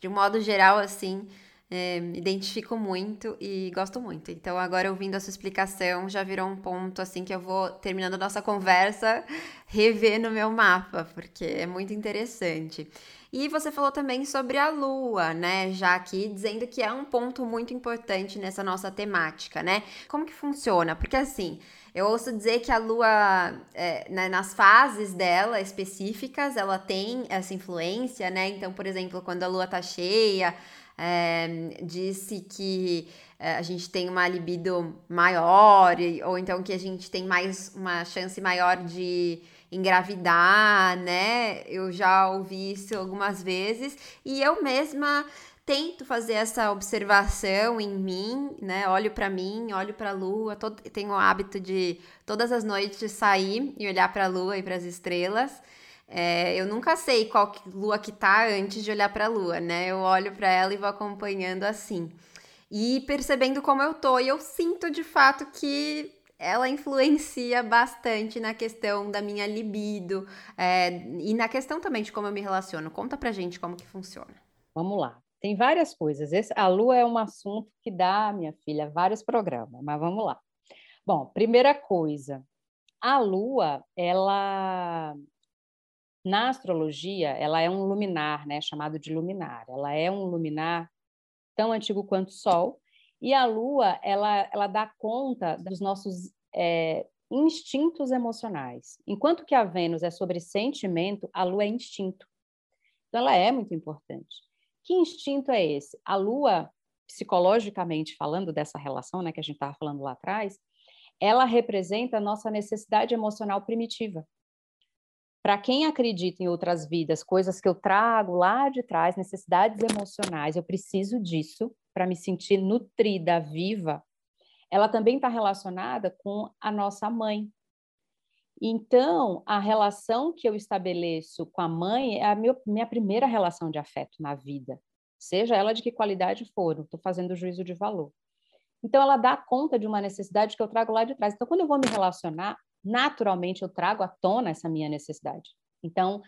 De um modo geral, assim, é, identifico muito e gosto muito. Então, agora ouvindo a sua explicação, já virou um ponto, assim, que eu vou, terminando a nossa conversa, rever no meu mapa, porque é muito interessante. E você falou também sobre a lua, né? Já aqui dizendo que é um ponto muito importante nessa nossa temática, né? Como que funciona? Porque assim, eu ouço dizer que a lua, é, né, nas fases dela específicas, ela tem essa influência, né? Então, por exemplo, quando a lua tá cheia, é, disse que é, a gente tem uma libido maior, ou então que a gente tem mais uma chance maior de engravidar, né? Eu já ouvi isso algumas vezes e eu mesma tento fazer essa observação em mim, né? Olho para mim, olho para a lua, todo, tenho o hábito de todas as noites sair e olhar para a lua e para as estrelas. É, eu nunca sei qual que, lua que tá antes de olhar para a lua, né? Eu olho para ela e vou acompanhando assim. E percebendo como eu tô, e eu sinto de fato que ela influencia bastante na questão da minha libido é, e na questão também de como eu me relaciono. Conta pra gente como que funciona. Vamos lá. Tem várias coisas. Esse, a lua é um assunto que dá, minha filha, vários programas, mas vamos lá. Bom, primeira coisa, a lua, ela na astrologia, ela é um luminar, né, chamado de luminar. Ela é um luminar tão antigo quanto o Sol, e a Lua, ela, ela dá conta dos nossos é, instintos emocionais. Enquanto que a Vênus é sobre sentimento, a Lua é instinto. Então, ela é muito importante. Que instinto é esse? A Lua, psicologicamente falando dessa relação, né, que a gente estava falando lá atrás, ela representa a nossa necessidade emocional primitiva. Para quem acredita em outras vidas, coisas que eu trago lá de trás, necessidades emocionais, eu preciso disso para me sentir nutrida, viva, ela também está relacionada com a nossa mãe. Então, a relação que eu estabeleço com a mãe é a minha, primeira relação de afeto na vida, seja ela de que qualidade for, estou fazendo juízo de valor. Então, ela dá conta de uma necessidade que eu trago lá de trás. Então, quando eu vou me relacionar, naturalmente eu trago à tona essa minha necessidade. Então,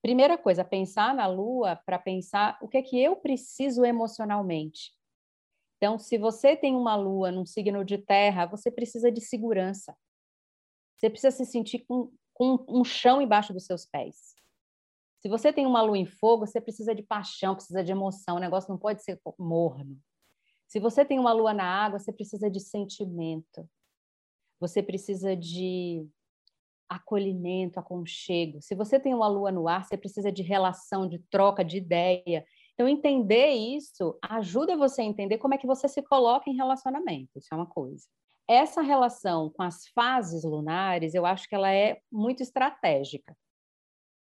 primeira coisa, pensar na lua para pensar o que é que eu preciso emocionalmente. Então, se você tem uma lua num signo de terra, você precisa de segurança. Você precisa se sentir com, com um chão embaixo dos seus pés. Se você tem uma lua em fogo, você precisa de paixão, precisa de emoção, o negócio não pode ser morno. Se você tem uma lua na água, você precisa de sentimento. Você precisa de acolhimento, aconchego. Se você tem uma lua no ar, você precisa de relação, de troca, de ideia. Então, entender isso ajuda você a entender como é que você se coloca em relacionamento. Isso é uma coisa. Essa relação com as fases lunares, eu acho que ela é muito estratégica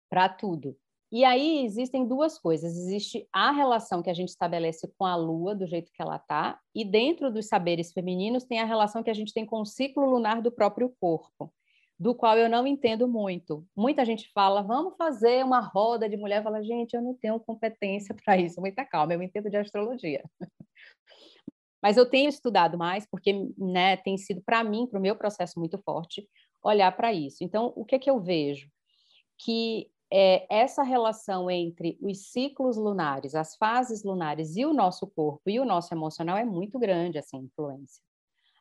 para tudo. E aí existem duas coisas. Existe a relação que a gente estabelece com a lua, do jeito que ela está, e dentro dos saberes femininos tem a relação que a gente tem com o ciclo lunar do próprio corpo, do qual eu não entendo muito. Muita gente fala, vamos fazer uma roda de mulher. Fala, gente, eu não tenho competência para isso. Muita calma, eu entendo de astrologia. Mas eu tenho estudado mais, porque né, tem sido, para mim, para o meu processo muito forte, olhar para isso. Então, o que, é que eu vejo? Que é, essa relação entre os ciclos lunares, as fases lunares e o nosso corpo e o nosso emocional é muito grande, essa influência.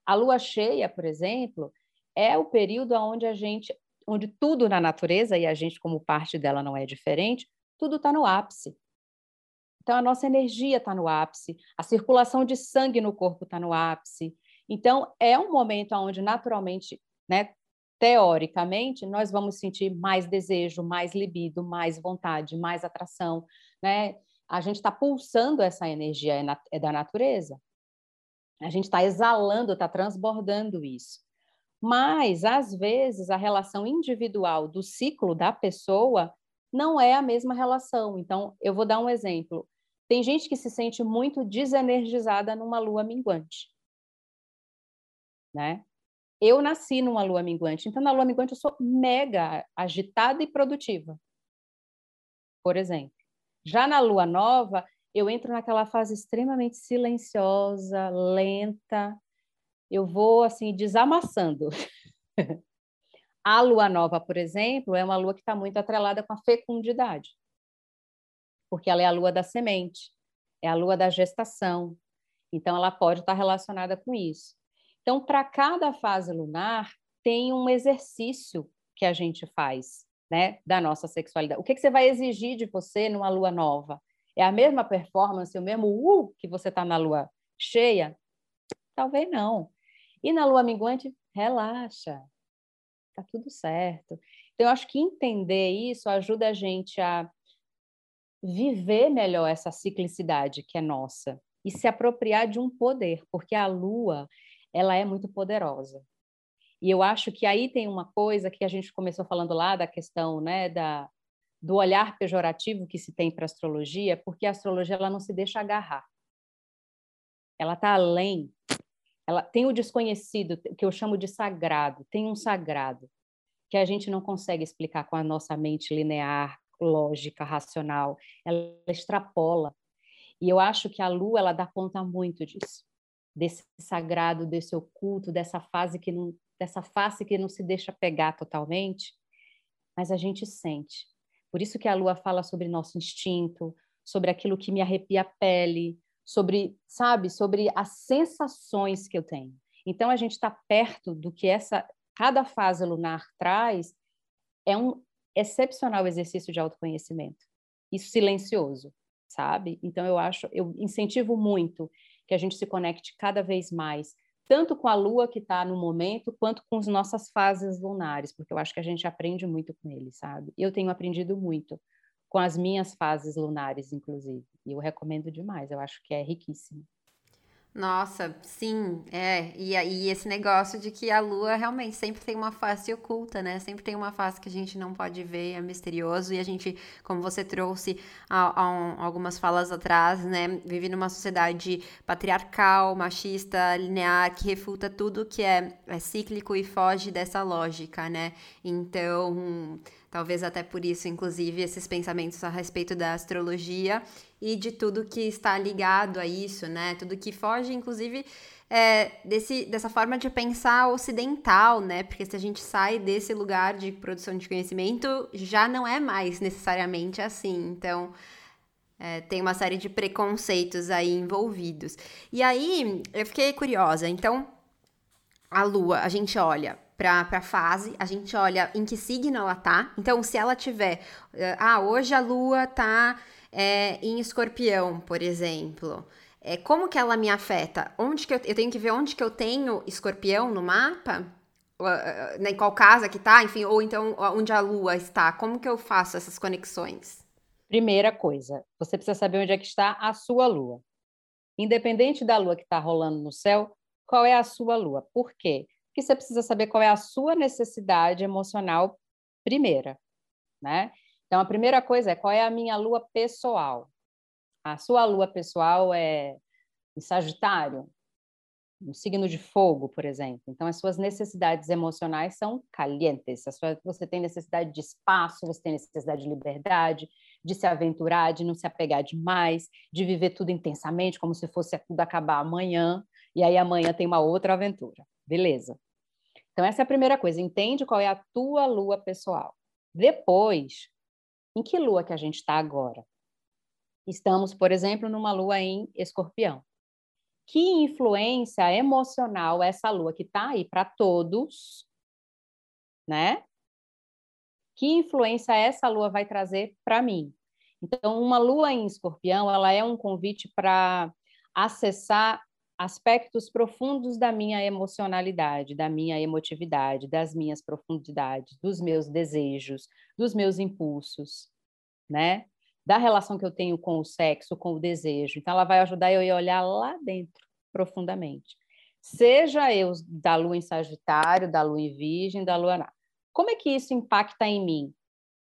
A lua cheia, por exemplo, é o período onde a gente, onde tudo na natureza, e a gente como parte dela não é diferente, tudo está no ápice. Então, a nossa energia está no ápice, a circulação de sangue no corpo está no ápice. Então, é um momento onde, naturalmente, né, teoricamente, nós vamos sentir mais desejo, mais libido, mais vontade, mais atração, né? A gente está pulsando essa energia, é, é da natureza. A gente está exalando, está transbordando isso. Mas, às vezes, a relação individual do ciclo da pessoa não é a mesma relação. Então, eu vou dar um exemplo. Tem gente que se sente muito desenergizada numa lua minguante. Né? Eu nasci numa lua minguante, então na lua minguante eu sou mega agitada e produtiva. Por exemplo. Já na lua nova, eu entro naquela fase extremamente silenciosa, lenta. Eu vou assim desamassando. a lua nova, por exemplo, é uma lua que está muito atrelada com a fecundidade, porque ela é a lua da semente, é a lua da gestação. Então, ela pode estar relacionada com isso. Então, para cada fase lunar, tem um exercício que a gente faz, né, da nossa sexualidade. O que, que você vai exigir de você numa lua nova? É a mesma performance, o mesmo uh que você está na lua cheia? Talvez não. E na lua minguante, relaxa, tá tudo certo. Então, eu acho que entender isso ajuda a gente a viver melhor essa ciclicidade que é nossa e se apropriar de um poder, porque a lua ela é muito poderosa. E eu acho que aí tem uma coisa que a gente começou falando lá da questão, né, da do olhar pejorativo que se tem para astrologia, porque a astrologia ela não se deixa agarrar. Ela está além. Ela tem o desconhecido, que eu chamo de sagrado, tem um sagrado que a gente não consegue explicar com a nossa mente linear, lógica, racional. Ela extrapola. E eu acho que a lua ela dá conta muito disso desse sagrado, desse oculto, dessa fase que não, dessa face que não se deixa pegar totalmente, mas a gente sente. Por isso que a lua fala sobre nosso instinto, sobre aquilo que me arrepia a pele, sobre, sabe, sobre as sensações que eu tenho. Então a gente está perto do que essa cada fase lunar traz é um excepcional exercício de autoconhecimento. Isso silencioso, sabe? Então eu acho, eu incentivo muito que a gente se conecte cada vez mais, tanto com a lua que está no momento, quanto com as nossas fases lunares, porque eu acho que a gente aprende muito com ele, sabe? Eu tenho aprendido muito com as minhas fases lunares, inclusive, e eu recomendo demais, eu acho que é riquíssimo. Nossa, sim, é. E aí esse negócio de que a lua realmente sempre tem uma face oculta, né? Sempre tem uma face que a gente não pode ver, é misterioso. E a gente, como você trouxe há, há um, algumas falas atrás, né? Vive numa sociedade patriarcal, machista, linear, que refuta tudo que é, é cíclico e foge dessa lógica, né? Então Talvez até por isso, inclusive, esses pensamentos a respeito da astrologia e de tudo que está ligado a isso, né? Tudo que foge, inclusive, é, desse, dessa forma de pensar ocidental, né? Porque se a gente sai desse lugar de produção de conhecimento, já não é mais necessariamente assim. Então. É, tem uma série de preconceitos aí envolvidos. E aí, eu fiquei curiosa. Então, a lua, a gente olha para a fase, a gente olha em que signo ela tá. Então, se ela tiver, eh, ah, hoje a lua tá é, em escorpião, por exemplo. É, como que ela me afeta? Onde que eu, eu tenho que ver onde que eu tenho escorpião no mapa? Uh, em qual casa que tá, enfim, ou então onde a lua está. Como que eu faço essas conexões? Primeira coisa, você precisa saber onde é que está a sua lua. Independente da lua que está rolando no céu, qual é a sua lua. Por quê? Porque você precisa saber qual é a sua necessidade emocional primeira, né? Então, a primeira coisa é qual é a minha lua pessoal. A sua lua pessoal é em Sagitário, um signo de fogo, por exemplo. Então, as suas necessidades emocionais são calientes. Você tem necessidade de espaço, você tem necessidade de liberdade, de se aventurar, de não se apegar demais, de viver tudo intensamente, como se fosse tudo acabar amanhã, e aí amanhã tem uma outra aventura. Beleza. Então, essa é a primeira coisa. Entende qual é a tua lua pessoal. Depois, em que lua que a gente está agora? Estamos, por exemplo, numa lua em escorpião. Que influência emocional essa lua que está aí para todos, né? Que influência essa lua vai trazer para mim? Então, uma lua em escorpião, ela é um convite para acessar aspectos profundos da minha emocionalidade, da minha emotividade, das minhas profundidades, dos meus desejos, dos meus impulsos, né? Da relação que eu tenho com o sexo, com o desejo. Então, ela vai ajudar eu a olhar lá dentro, profundamente. Seja eu da lua em Sagitário, da lua em Virgem, da lua. Como é que isso impacta em mim?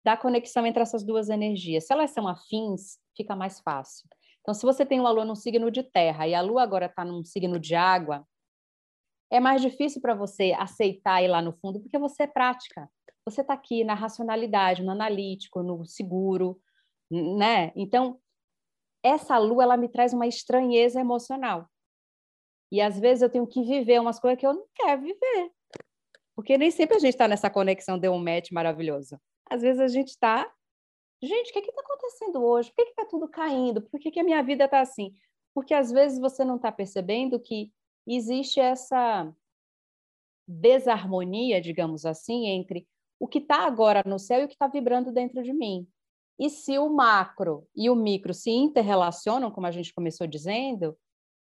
Da conexão entre essas duas energias. Se elas são afins, fica mais fácil. Então, se você tem uma lua num signo de terra e a lua agora está num signo de água, é mais difícil para você aceitar ir lá no fundo, porque você é prática. Você está aqui na racionalidade, no analítico, no seguro, né? Então, essa lua, ela me traz uma estranheza emocional. E às vezes eu tenho que viver umas coisas que eu não quero viver. Porque nem sempre a gente está nessa conexão de um match maravilhoso. Às vezes a gente está gente, o que está acontecendo hoje? Por que está tudo caindo? Por que, que a minha vida está assim? Porque às vezes você não está percebendo que existe essa desarmonia, digamos assim, entre o que está agora no céu e o que está vibrando dentro de mim. E se o macro e o micro se interrelacionam, como a gente começou dizendo,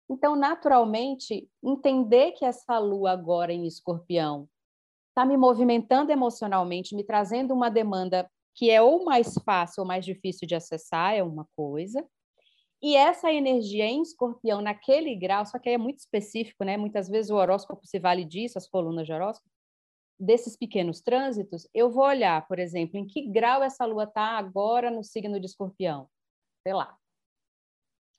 então, naturalmente, entender que essa lua agora em escorpião está me movimentando emocionalmente, me trazendo uma demanda que é ou mais fácil ou mais difícil de acessar, é uma coisa. E essa energia em escorpião, naquele grau, só que é muito específico, né? Muitas vezes o horóscopo se vale disso, as colunas de horóscopo, desses pequenos trânsitos, eu vou olhar, por exemplo, em que grau essa lua está agora no signo de escorpião. Sei lá,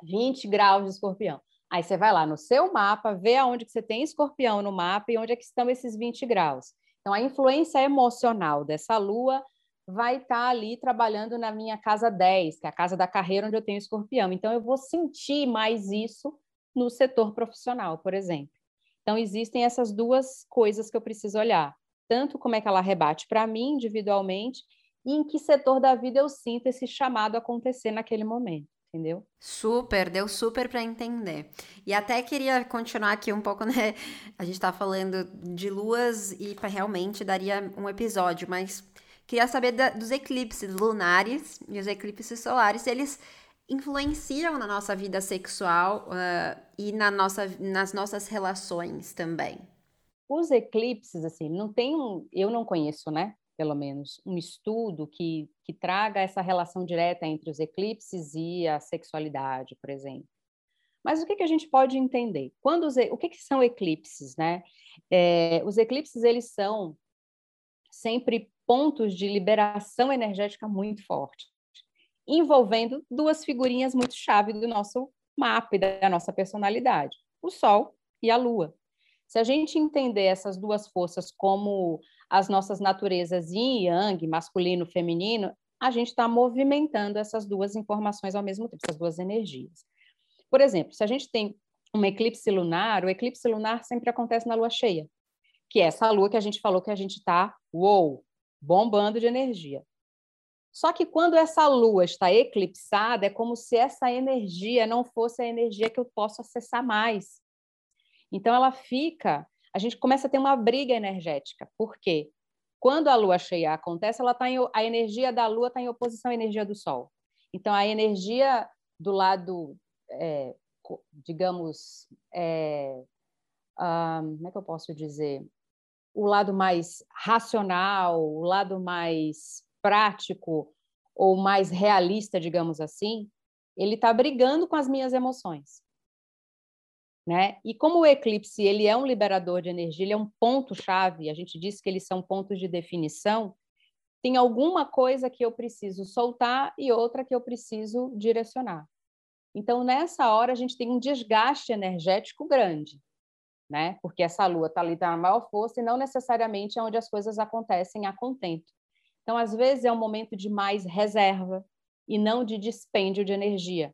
20 graus de escorpião. Aí você vai lá no seu mapa, vê aonde que você tem escorpião no mapa e onde é que estão esses 20 graus. Então, a influência emocional dessa lua vai estar tá ali trabalhando na minha casa 10, que é a casa da carreira onde eu tenho escorpião. Então, eu vou sentir mais isso no setor profissional, por exemplo. Então, existem essas duas coisas que eu preciso olhar. Tanto como é que ela rebate para mim individualmente e em que setor da vida eu sinto esse chamado acontecer naquele momento entendeu? Super, deu super para entender. E até queria continuar aqui um pouco, né? A gente tá falando de luas e realmente daria um episódio, mas Queria saber da, dos eclipses lunares e os eclipses solares, eles influenciam na nossa vida sexual uh, e na nossa, nas nossas relações também. Os eclipses, assim, não tem um, eu não conheço, né? Pelo menos um estudo que, que traga essa relação direta entre os eclipses e a sexualidade, por exemplo. Mas o que, que a gente pode entender? Quando os, o que, que são eclipses, né? É, os eclipses eles são sempre pontos de liberação energética muito forte, envolvendo duas figurinhas muito chave do nosso mapa e da nossa personalidade, o Sol e a Lua. Se a gente entender essas duas forças como as nossas naturezas yin e yang, masculino e feminino, a gente está movimentando essas duas informações ao mesmo tempo, essas duas energias. Por exemplo, se a gente tem uma eclipse lunar, o eclipse lunar sempre acontece na lua cheia, que é essa lua que a gente falou que a gente está, uou, bombando de energia. Só que quando essa lua está eclipsada, é como se essa energia não fosse a energia que eu posso acessar mais. Então ela fica, a gente começa a ter uma briga energética. Por quê? Quando a lua cheia acontece, ela tá em, a energia da lua está em oposição à energia do sol. Então a energia do lado, é, digamos, é, um, como é que eu posso dizer? O lado mais racional, o lado mais prático ou mais realista, digamos assim, ele está brigando com as minhas emoções. Né? E como o eclipse ele é um liberador de energia, ele é um ponto-chave, a gente diz que eles são pontos de definição, tem alguma coisa que eu preciso soltar e outra que eu preciso direcionar. Então, nessa hora, a gente tem um desgaste energético grande, né? Porque essa lua está ali na maior força e não necessariamente é onde as coisas acontecem a contento. Então, às vezes, é um momento de mais reserva e não de dispêndio de energia,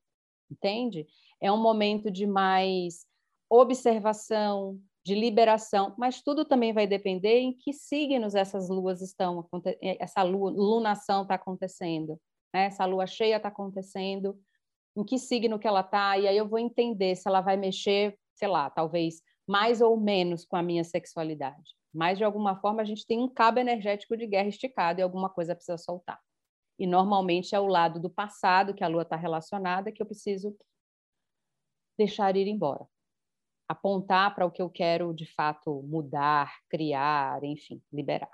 entende? É um momento de mais observação, de liberação, mas tudo também vai depender em que signos essas luas estão, eh, essa lua, lunação está acontecendo, né? essa lua cheia está acontecendo, em que signo que ela está, e aí eu vou entender se ela vai mexer, sei lá, talvez mais ou menos com a minha sexualidade. Mas, de alguma forma, a gente tem um cabo energético de guerra esticado e alguma coisa precisa soltar. E, normalmente, é o lado do passado, que a lua está relacionada, que eu preciso deixar ir embora. Apontar para o que eu quero, de fato, mudar, criar, enfim, liberar.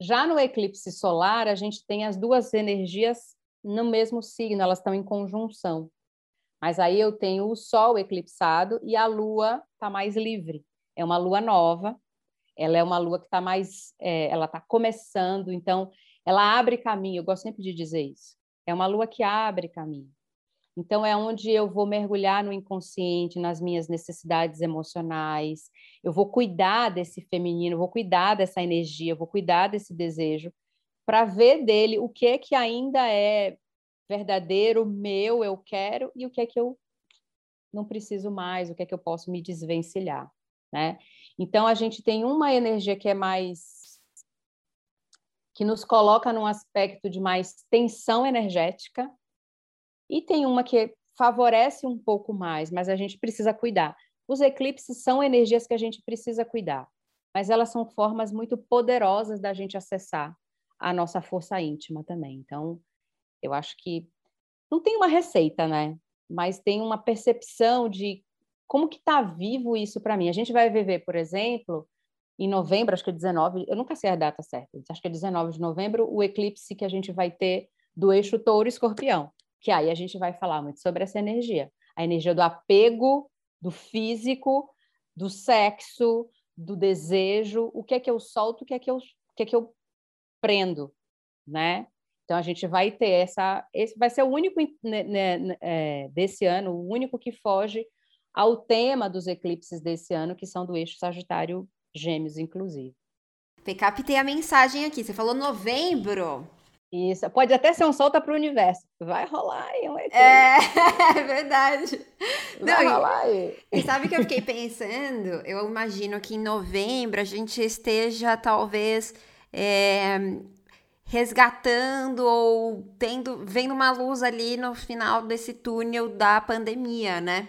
Já no eclipse solar, a gente tem as duas energias no mesmo signo, elas estão em conjunção. Mas aí eu tenho o Sol eclipsado e a Lua está mais livre. É uma Lua nova, ela é uma Lua que está mais, é, ela está começando, então ela abre caminho. Eu gosto sempre de dizer isso. É uma Lua que abre caminho. Então é onde eu vou mergulhar no inconsciente, nas minhas necessidades emocionais. Eu vou cuidar desse feminino, vou cuidar dessa energia, vou cuidar desse desejo para ver dele o que é que ainda é verdadeiro, meu, eu quero, e o que é que eu não preciso mais, o que é que eu posso me desvencilhar, né? Então a gente tem uma energia que é mais que nos coloca num aspecto de mais tensão energética e tem uma que favorece um pouco mais, mas a gente precisa cuidar. Os eclipses são energias que a gente precisa cuidar, mas elas são formas muito poderosas da gente acessar a nossa força íntima também. Então, eu acho que não tem uma receita, né? Mas tem uma percepção de como que está vivo isso para mim. A gente vai viver, por exemplo, em novembro, acho que é 19, eu nunca sei a data certa, acho que é 19 de novembro, o eclipse que a gente vai ter do eixo touro-escorpião, que aí a gente vai falar muito sobre essa energia. A energia do apego, do físico, do sexo, do desejo, o que é que eu solto, o que é que eu, o que é que eu prendo, né? Então a gente vai ter essa, esse vai ser o único né, né, é, desse ano, o único que foge ao tema dos eclipses desse ano, que são do eixo Sagitário Gêmeos, inclusive. Captei a mensagem aqui. Você falou novembro. Isso, pode até ser um solta para o universo. Vai rolar aí um eclipse. É, é verdade. Vai Não, rolar aí. E sabe que eu fiquei pensando? Eu imagino que em novembro a gente esteja talvez é, resgatando ou tendo, vendo uma luz ali no final desse túnel da pandemia, né?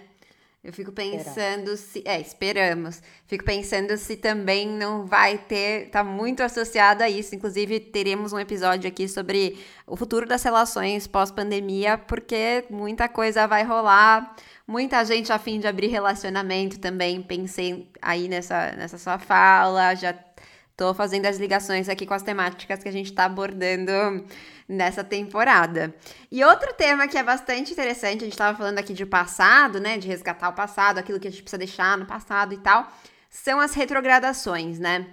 Eu fico pensando se. É, esperamos. Fico pensando se também não vai ter. Tá muito associado a isso. Inclusive, teremos um episódio aqui sobre o futuro das relações pós-pandemia, porque muita coisa vai rolar. Muita gente a fim de abrir relacionamento também. Pensei aí nessa, nessa sua fala. Já Tô fazendo as ligações aqui com as temáticas que a gente está abordando nessa temporada. E outro tema que é bastante interessante, a gente estava falando aqui de passado, né? De resgatar o passado, aquilo que a gente precisa deixar no passado e tal, são as retrogradações, né?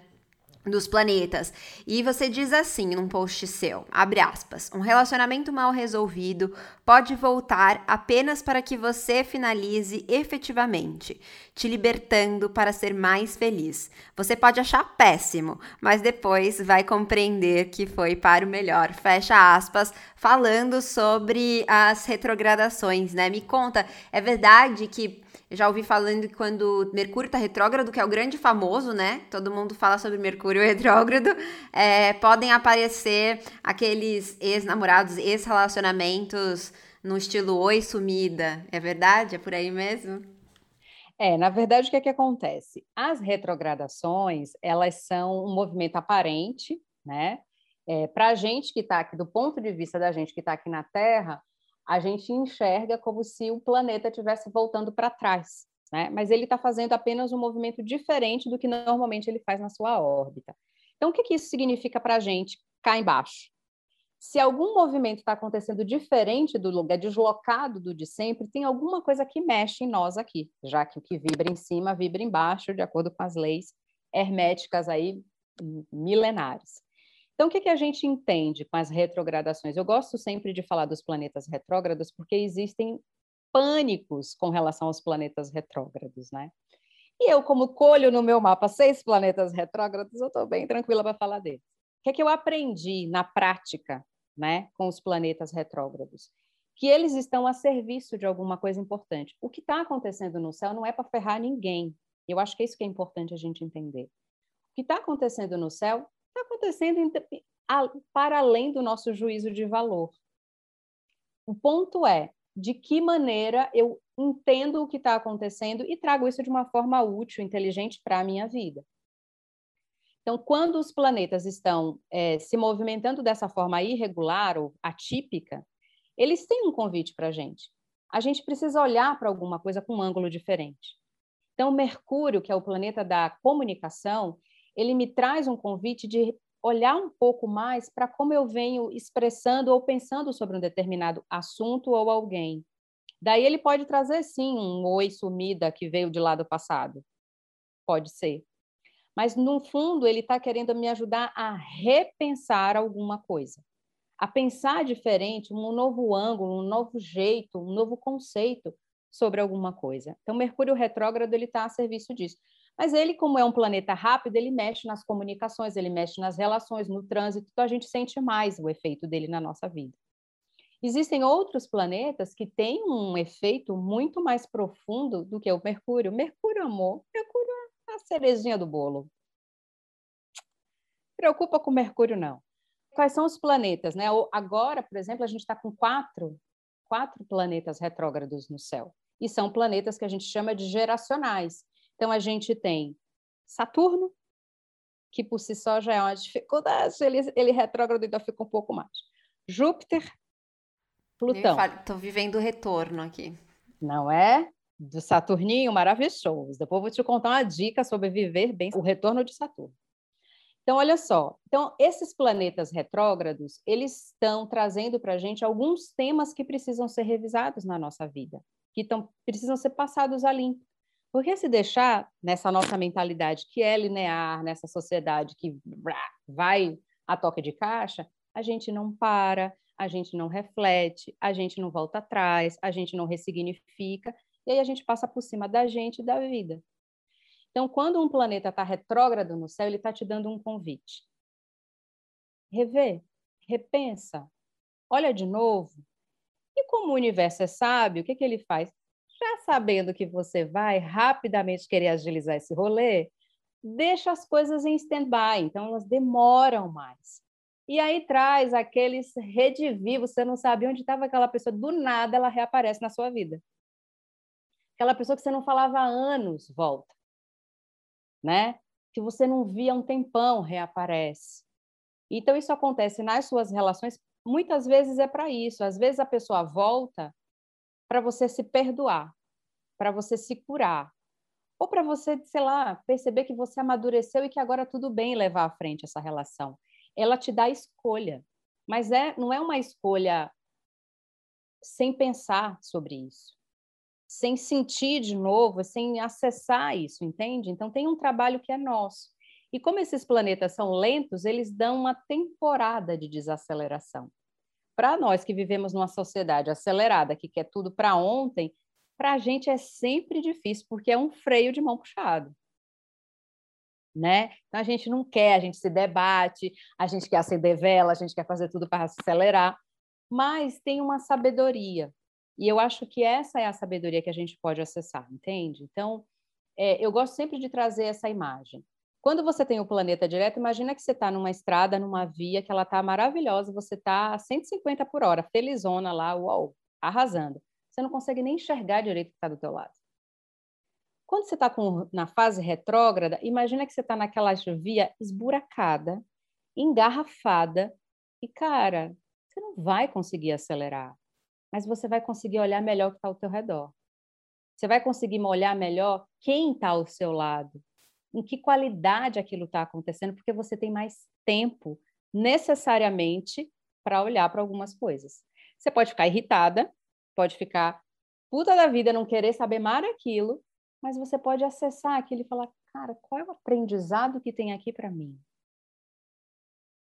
Dos planetas. E você diz assim num post seu, abre aspas, um relacionamento mal resolvido pode voltar apenas para que você finalize efetivamente, te libertando para ser mais feliz. Você pode achar péssimo, mas depois vai compreender que foi para o melhor. Fecha aspas, falando sobre as retrogradações, né? Me conta, é verdade que eu já ouvi falando que quando Mercúrio está retrógrado, que é o grande famoso, né? Todo mundo fala sobre Mercúrio retrógrado, é, podem aparecer aqueles ex-namorados, ex-relacionamentos no estilo oi sumida. É verdade? É por aí mesmo? É, na verdade, o que é que acontece? As retrogradações, elas são um movimento aparente, né? É, Para a gente que está aqui, do ponto de vista da gente que está aqui na Terra, a gente enxerga como se o planeta estivesse voltando para trás, né? mas ele está fazendo apenas um movimento diferente do que normalmente ele faz na sua órbita. Então, o que, que isso significa para a gente cá embaixo? Se algum movimento está acontecendo diferente do lugar, deslocado do de sempre, tem alguma coisa que mexe em nós aqui, já que o que vibra em cima vibra embaixo, de acordo com as leis herméticas aí milenares. Então, o que, que a gente entende com as retrogradações? Eu gosto sempre de falar dos planetas retrógrados, porque existem pânicos com relação aos planetas retrógrados, né? E eu, como colho no meu mapa seis planetas retrógrados, eu estou bem tranquila para falar deles. O que, é que eu aprendi na prática né, com os planetas retrógrados? Que eles estão a serviço de alguma coisa importante. O que está acontecendo no céu não é para ferrar ninguém. Eu acho que é isso que é importante a gente entender. O que está acontecendo no céu está acontecendo para além do nosso juízo de valor. O ponto é de que maneira eu entendo o que está acontecendo e trago isso de uma forma útil, inteligente para a minha vida. Então, quando os planetas estão é, se movimentando dessa forma irregular ou atípica, eles têm um convite para a gente. A gente precisa olhar para alguma coisa com um ângulo diferente. Então, Mercúrio, que é o planeta da comunicação, ele me traz um convite de olhar um pouco mais para como eu venho expressando ou pensando sobre um determinado assunto ou alguém. Daí ele pode trazer, sim, um oi sumida que veio de lá do passado. Pode ser mas no fundo ele está querendo me ajudar a repensar alguma coisa, a pensar diferente, um novo ângulo, um novo jeito, um novo conceito sobre alguma coisa. Então, Mercúrio retrógrado ele está a serviço disso. Mas ele, como é um planeta rápido, ele mexe nas comunicações, ele mexe nas relações, no trânsito, então a gente sente mais o efeito dele na nossa vida. Existem outros planetas que têm um efeito muito mais profundo do que o Mercúrio. Mercúrio, amor, Mercúrio a cerejinha do bolo. Preocupa com Mercúrio, não. Quais são os planetas? Né? Agora, por exemplo, a gente está com quatro, quatro planetas retrógrados no céu. E são planetas que a gente chama de geracionais. Então, a gente tem Saturno, que por si só já é uma dificuldade, ele, ele retrógrado ainda fica um pouco mais. Júpiter, Plutão. Estou vivendo o retorno aqui. Não é? do Saturninho maravilhoso. Depois vou te contar uma dica sobre viver bem o retorno de Saturno. Então, olha só. Então, esses planetas retrógrados, eles estão trazendo para a gente alguns temas que precisam ser revisados na nossa vida, que tão, precisam ser passados a limpo. Porque se deixar nessa nossa mentalidade que é linear, nessa sociedade que vai a toque de caixa, a gente não para, a gente não reflete, a gente não volta atrás, a gente não ressignifica e aí a gente passa por cima da gente e da vida. Então, quando um planeta está retrógrado no céu, ele está te dando um convite. Rever, repensa, olha de novo. E como o universo é sábio, o que, que ele faz? Já sabendo que você vai rapidamente querer agilizar esse rolê, deixa as coisas em stand-by, então elas demoram mais. E aí traz aqueles redivivos, você não sabe onde estava aquela pessoa, do nada ela reaparece na sua vida aquela pessoa que você não falava há anos volta, né? Que você não via há um tempão reaparece. Então isso acontece nas suas relações, muitas vezes é para isso. Às vezes a pessoa volta para você se perdoar, para você se curar, ou para você, sei lá, perceber que você amadureceu e que agora tudo bem levar à frente essa relação. Ela te dá escolha, mas é não é uma escolha sem pensar sobre isso sem sentir de novo, sem acessar isso, entende? Então tem um trabalho que é nosso. E como esses planetas são lentos, eles dão uma temporada de desaceleração. Para nós que vivemos numa sociedade acelerada, que quer tudo para ontem, para a gente é sempre difícil, porque é um freio de mão puxado. Né? Então a gente não quer, a gente se debate, a gente quer acender vela, a gente quer fazer tudo para acelerar, mas tem uma sabedoria. E eu acho que essa é a sabedoria que a gente pode acessar, entende? Então, é, eu gosto sempre de trazer essa imagem. Quando você tem o planeta direto, imagina que você está numa estrada, numa via, que ela está maravilhosa, você está a 150 por hora, felizona lá, uau, arrasando. Você não consegue nem enxergar direito o que está do teu lado. Quando você está na fase retrógrada, imagina que você está naquela via esburacada, engarrafada, e, cara, você não vai conseguir acelerar mas você vai conseguir olhar melhor o que está ao teu redor. Você vai conseguir olhar melhor quem está ao seu lado, em que qualidade aquilo está acontecendo, porque você tem mais tempo necessariamente para olhar para algumas coisas. Você pode ficar irritada, pode ficar puta da vida, não querer saber mais aquilo, mas você pode acessar aquilo e falar, cara, qual é o aprendizado que tem aqui para mim?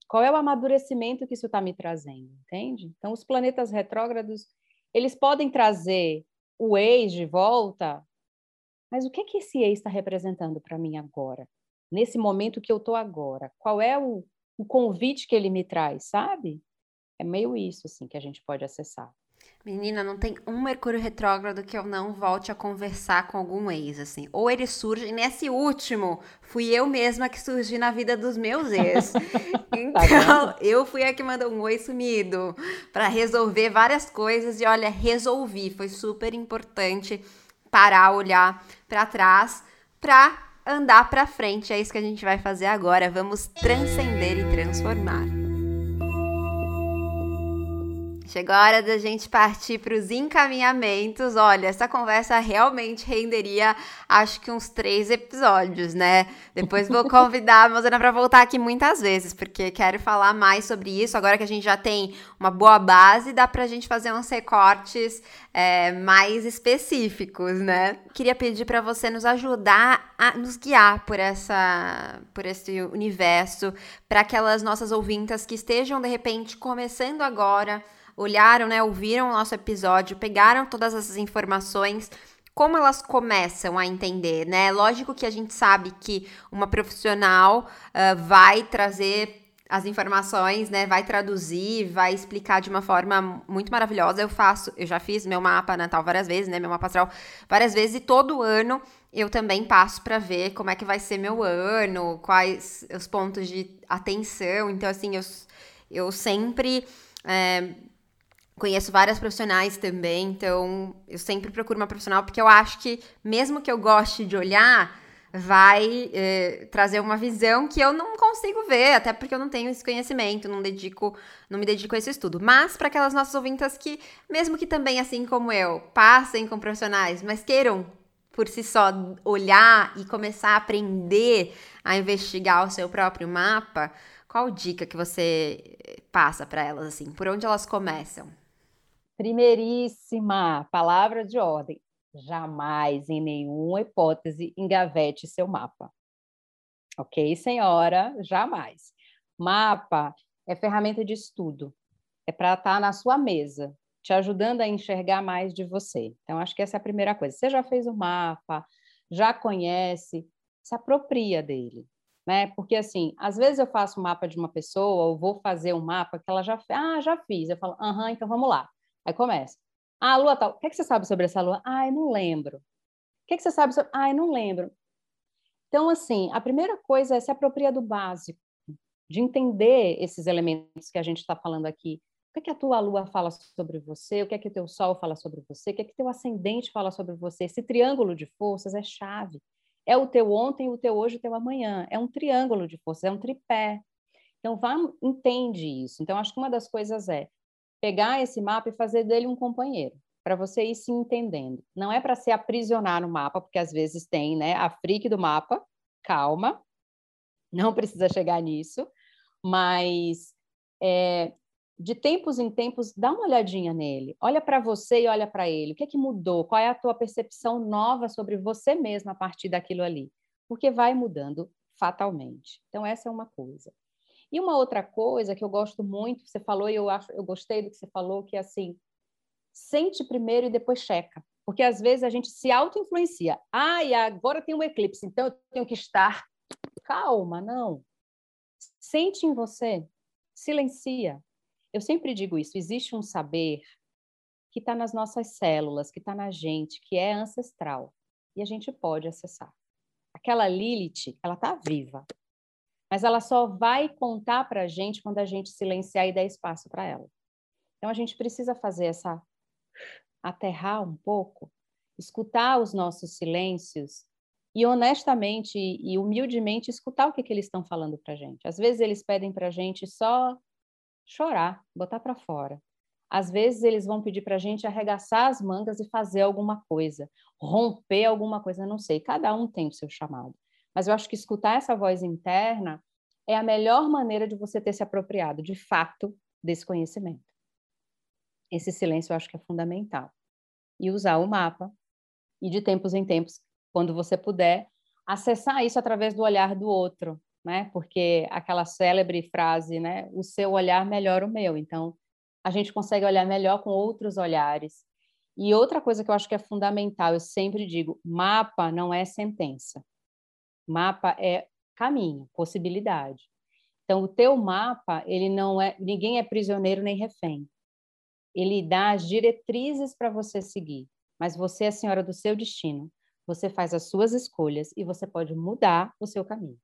Qual é o amadurecimento que isso está me trazendo, entende? Então, os planetas retrógrados, eles podem trazer o ex de volta, mas o que que esse ex está representando para mim agora? Nesse momento que eu estou agora? Qual é o, o convite que ele me traz, sabe? É meio isso, assim, que a gente pode acessar. Menina, não tem um Mercúrio retrógrado que eu não volte a conversar com algum ex, assim. Ou ele surge, e nesse último, fui eu mesma que surgi na vida dos meus ex. Tá então, eu fui a que mandou um oi sumido para resolver várias coisas e olha, resolvi. Foi super importante parar, olhar para trás, para andar para frente. É isso que a gente vai fazer agora. Vamos transcender e transformar. Chegou a hora da gente partir para os encaminhamentos. Olha, essa conversa realmente renderia, acho que uns três episódios, né? Depois vou convidar a Mozana para voltar aqui muitas vezes, porque quero falar mais sobre isso. Agora que a gente já tem uma boa base, dá para a gente fazer uns recortes é, mais específicos, né? Queria pedir para você nos ajudar a nos guiar por essa, por esse universo, para aquelas nossas ouvintas que estejam de repente começando agora olharam, né, ouviram o nosso episódio, pegaram todas essas informações, como elas começam a entender, né? Lógico que a gente sabe que uma profissional uh, vai trazer as informações, né? Vai traduzir, vai explicar de uma forma muito maravilhosa. Eu faço, eu já fiz meu mapa natal várias vezes, né? Meu mapa astral várias vezes e todo ano eu também passo para ver como é que vai ser meu ano, quais os pontos de atenção. Então, assim, eu, eu sempre é, Conheço várias profissionais também, então eu sempre procuro uma profissional porque eu acho que, mesmo que eu goste de olhar, vai eh, trazer uma visão que eu não consigo ver, até porque eu não tenho esse conhecimento, não dedico, não me dedico a esse estudo. Mas para aquelas nossas ouvintas que, mesmo que também, assim como eu, passem com profissionais, mas queiram por si só olhar e começar a aprender a investigar o seu próprio mapa, qual dica que você passa para elas assim? Por onde elas começam? Primeiríssima palavra de ordem: jamais, em nenhuma hipótese, engavete seu mapa. Ok, senhora? Jamais. Mapa é ferramenta de estudo, é para estar tá na sua mesa, te ajudando a enxergar mais de você. Então, acho que essa é a primeira coisa. Você já fez o mapa, já conhece, se apropria dele. Né? Porque assim, às vezes eu faço o mapa de uma pessoa, ou vou fazer um mapa que ela já fez. Ah, já fiz. Eu falo, aham, então vamos lá. Aí começa. Ah, a lua tal. O que, é que você sabe sobre essa lua? Eu não lembro. O que, é que você sabe sobre. Eu não lembro. Então, assim, a primeira coisa é se apropriar do básico, de entender esses elementos que a gente está falando aqui. O que, é que a tua lua fala sobre você? O que é que o teu sol fala sobre você? O que é que teu ascendente fala sobre você? Esse triângulo de forças é chave. É o teu ontem, o teu hoje, o teu amanhã. É um triângulo de forças, é um tripé. Então, vá, entende isso. Então, acho que uma das coisas é pegar esse mapa e fazer dele um companheiro, para você ir se entendendo. Não é para se aprisionar no mapa, porque às vezes tem, né, a freak do mapa, calma, não precisa chegar nisso, mas é, de tempos em tempos, dá uma olhadinha nele, olha para você e olha para ele, o que é que mudou, qual é a tua percepção nova sobre você mesma a partir daquilo ali, porque vai mudando fatalmente. Então, essa é uma coisa. E uma outra coisa que eu gosto muito, você falou e eu acho, eu gostei do que você falou, que é assim, sente primeiro e depois checa. Porque às vezes a gente se auto-influencia. Ah, e agora tem um eclipse, então eu tenho que estar. Calma, não. Sente em você, silencia. Eu sempre digo isso: existe um saber que está nas nossas células, que está na gente, que é ancestral. E a gente pode acessar. Aquela Lilith, ela está viva mas ela só vai contar para a gente quando a gente silenciar e der espaço para ela. Então a gente precisa fazer essa aterrar um pouco, escutar os nossos silêncios e honestamente e humildemente escutar o que, que eles estão falando para a gente. Às vezes eles pedem para a gente só chorar, botar para fora. Às vezes eles vão pedir para a gente arregaçar as mangas e fazer alguma coisa, romper alguma coisa, não sei. Cada um tem o seu chamado. Mas eu acho que escutar essa voz interna é a melhor maneira de você ter se apropriado, de fato, desse conhecimento. Esse silêncio eu acho que é fundamental. E usar o mapa, e de tempos em tempos, quando você puder, acessar isso através do olhar do outro, né? Porque aquela célebre frase, né? O seu olhar melhora o meu. Então, a gente consegue olhar melhor com outros olhares. E outra coisa que eu acho que é fundamental, eu sempre digo, mapa não é sentença. Mapa é caminho, possibilidade. Então, o teu mapa, ele não é, ninguém é prisioneiro nem refém. Ele dá as diretrizes para você seguir, mas você é a senhora do seu destino. Você faz as suas escolhas e você pode mudar o seu caminho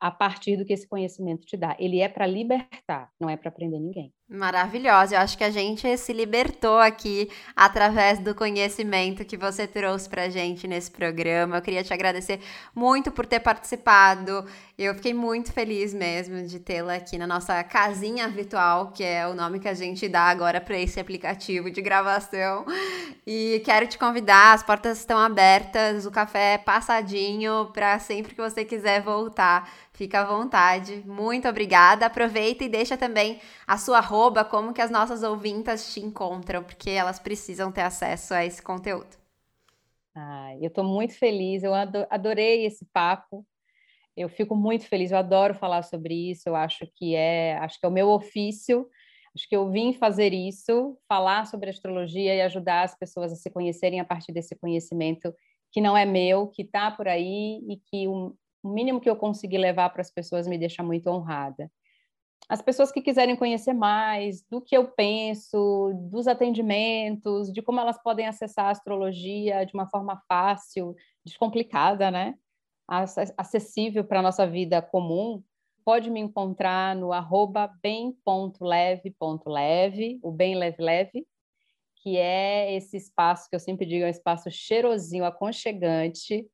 a partir do que esse conhecimento te dá. Ele é para libertar, não é para prender ninguém. Maravilhosa. Eu acho que a gente se libertou aqui através do conhecimento que você trouxe pra gente nesse programa. Eu queria te agradecer muito por ter participado. Eu fiquei muito feliz mesmo de tê-la aqui na nossa casinha virtual, que é o nome que a gente dá agora para esse aplicativo de gravação. E quero te convidar, as portas estão abertas, o café é passadinho para sempre que você quiser voltar Fica à vontade. Muito obrigada. Aproveita e deixa também a sua arroba, como que as nossas ouvintas te encontram, porque elas precisam ter acesso a esse conteúdo. Ah, eu estou muito feliz, eu adorei esse papo. Eu fico muito feliz, eu adoro falar sobre isso. Eu acho que é, acho que é o meu ofício. Acho que eu vim fazer isso, falar sobre astrologia e ajudar as pessoas a se conhecerem a partir desse conhecimento que não é meu, que está por aí e que o mínimo que eu conseguir levar para as pessoas me deixa muito honrada. As pessoas que quiserem conhecer mais do que eu penso, dos atendimentos, de como elas podem acessar a astrologia de uma forma fácil, descomplicada, né? acessível para a nossa vida comum, pode me encontrar no arroba bem.leve.leve, o bem leve leve, que é esse espaço que eu sempre digo, é um espaço cheirosinho, aconchegante,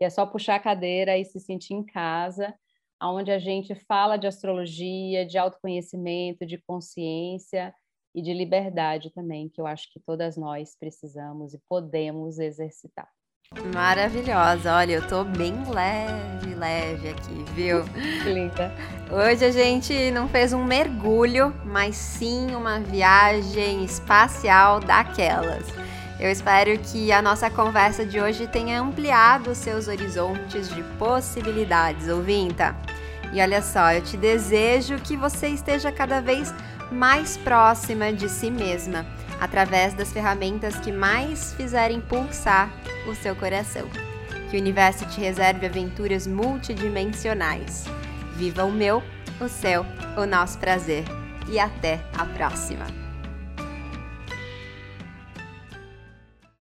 e é só puxar a cadeira e se sentir em casa, onde a gente fala de astrologia, de autoconhecimento, de consciência e de liberdade também, que eu acho que todas nós precisamos e podemos exercitar. Maravilhosa, olha, eu tô bem leve, leve aqui, viu? Linda. Hoje a gente não fez um mergulho, mas sim uma viagem espacial daquelas. Eu espero que a nossa conversa de hoje tenha ampliado os seus horizontes de possibilidades, ouvinta. E olha só, eu te desejo que você esteja cada vez mais próxima de si mesma, através das ferramentas que mais fizerem pulsar o seu coração. Que o universo te reserve aventuras multidimensionais. Viva o meu, o seu, o nosso prazer. E até a próxima!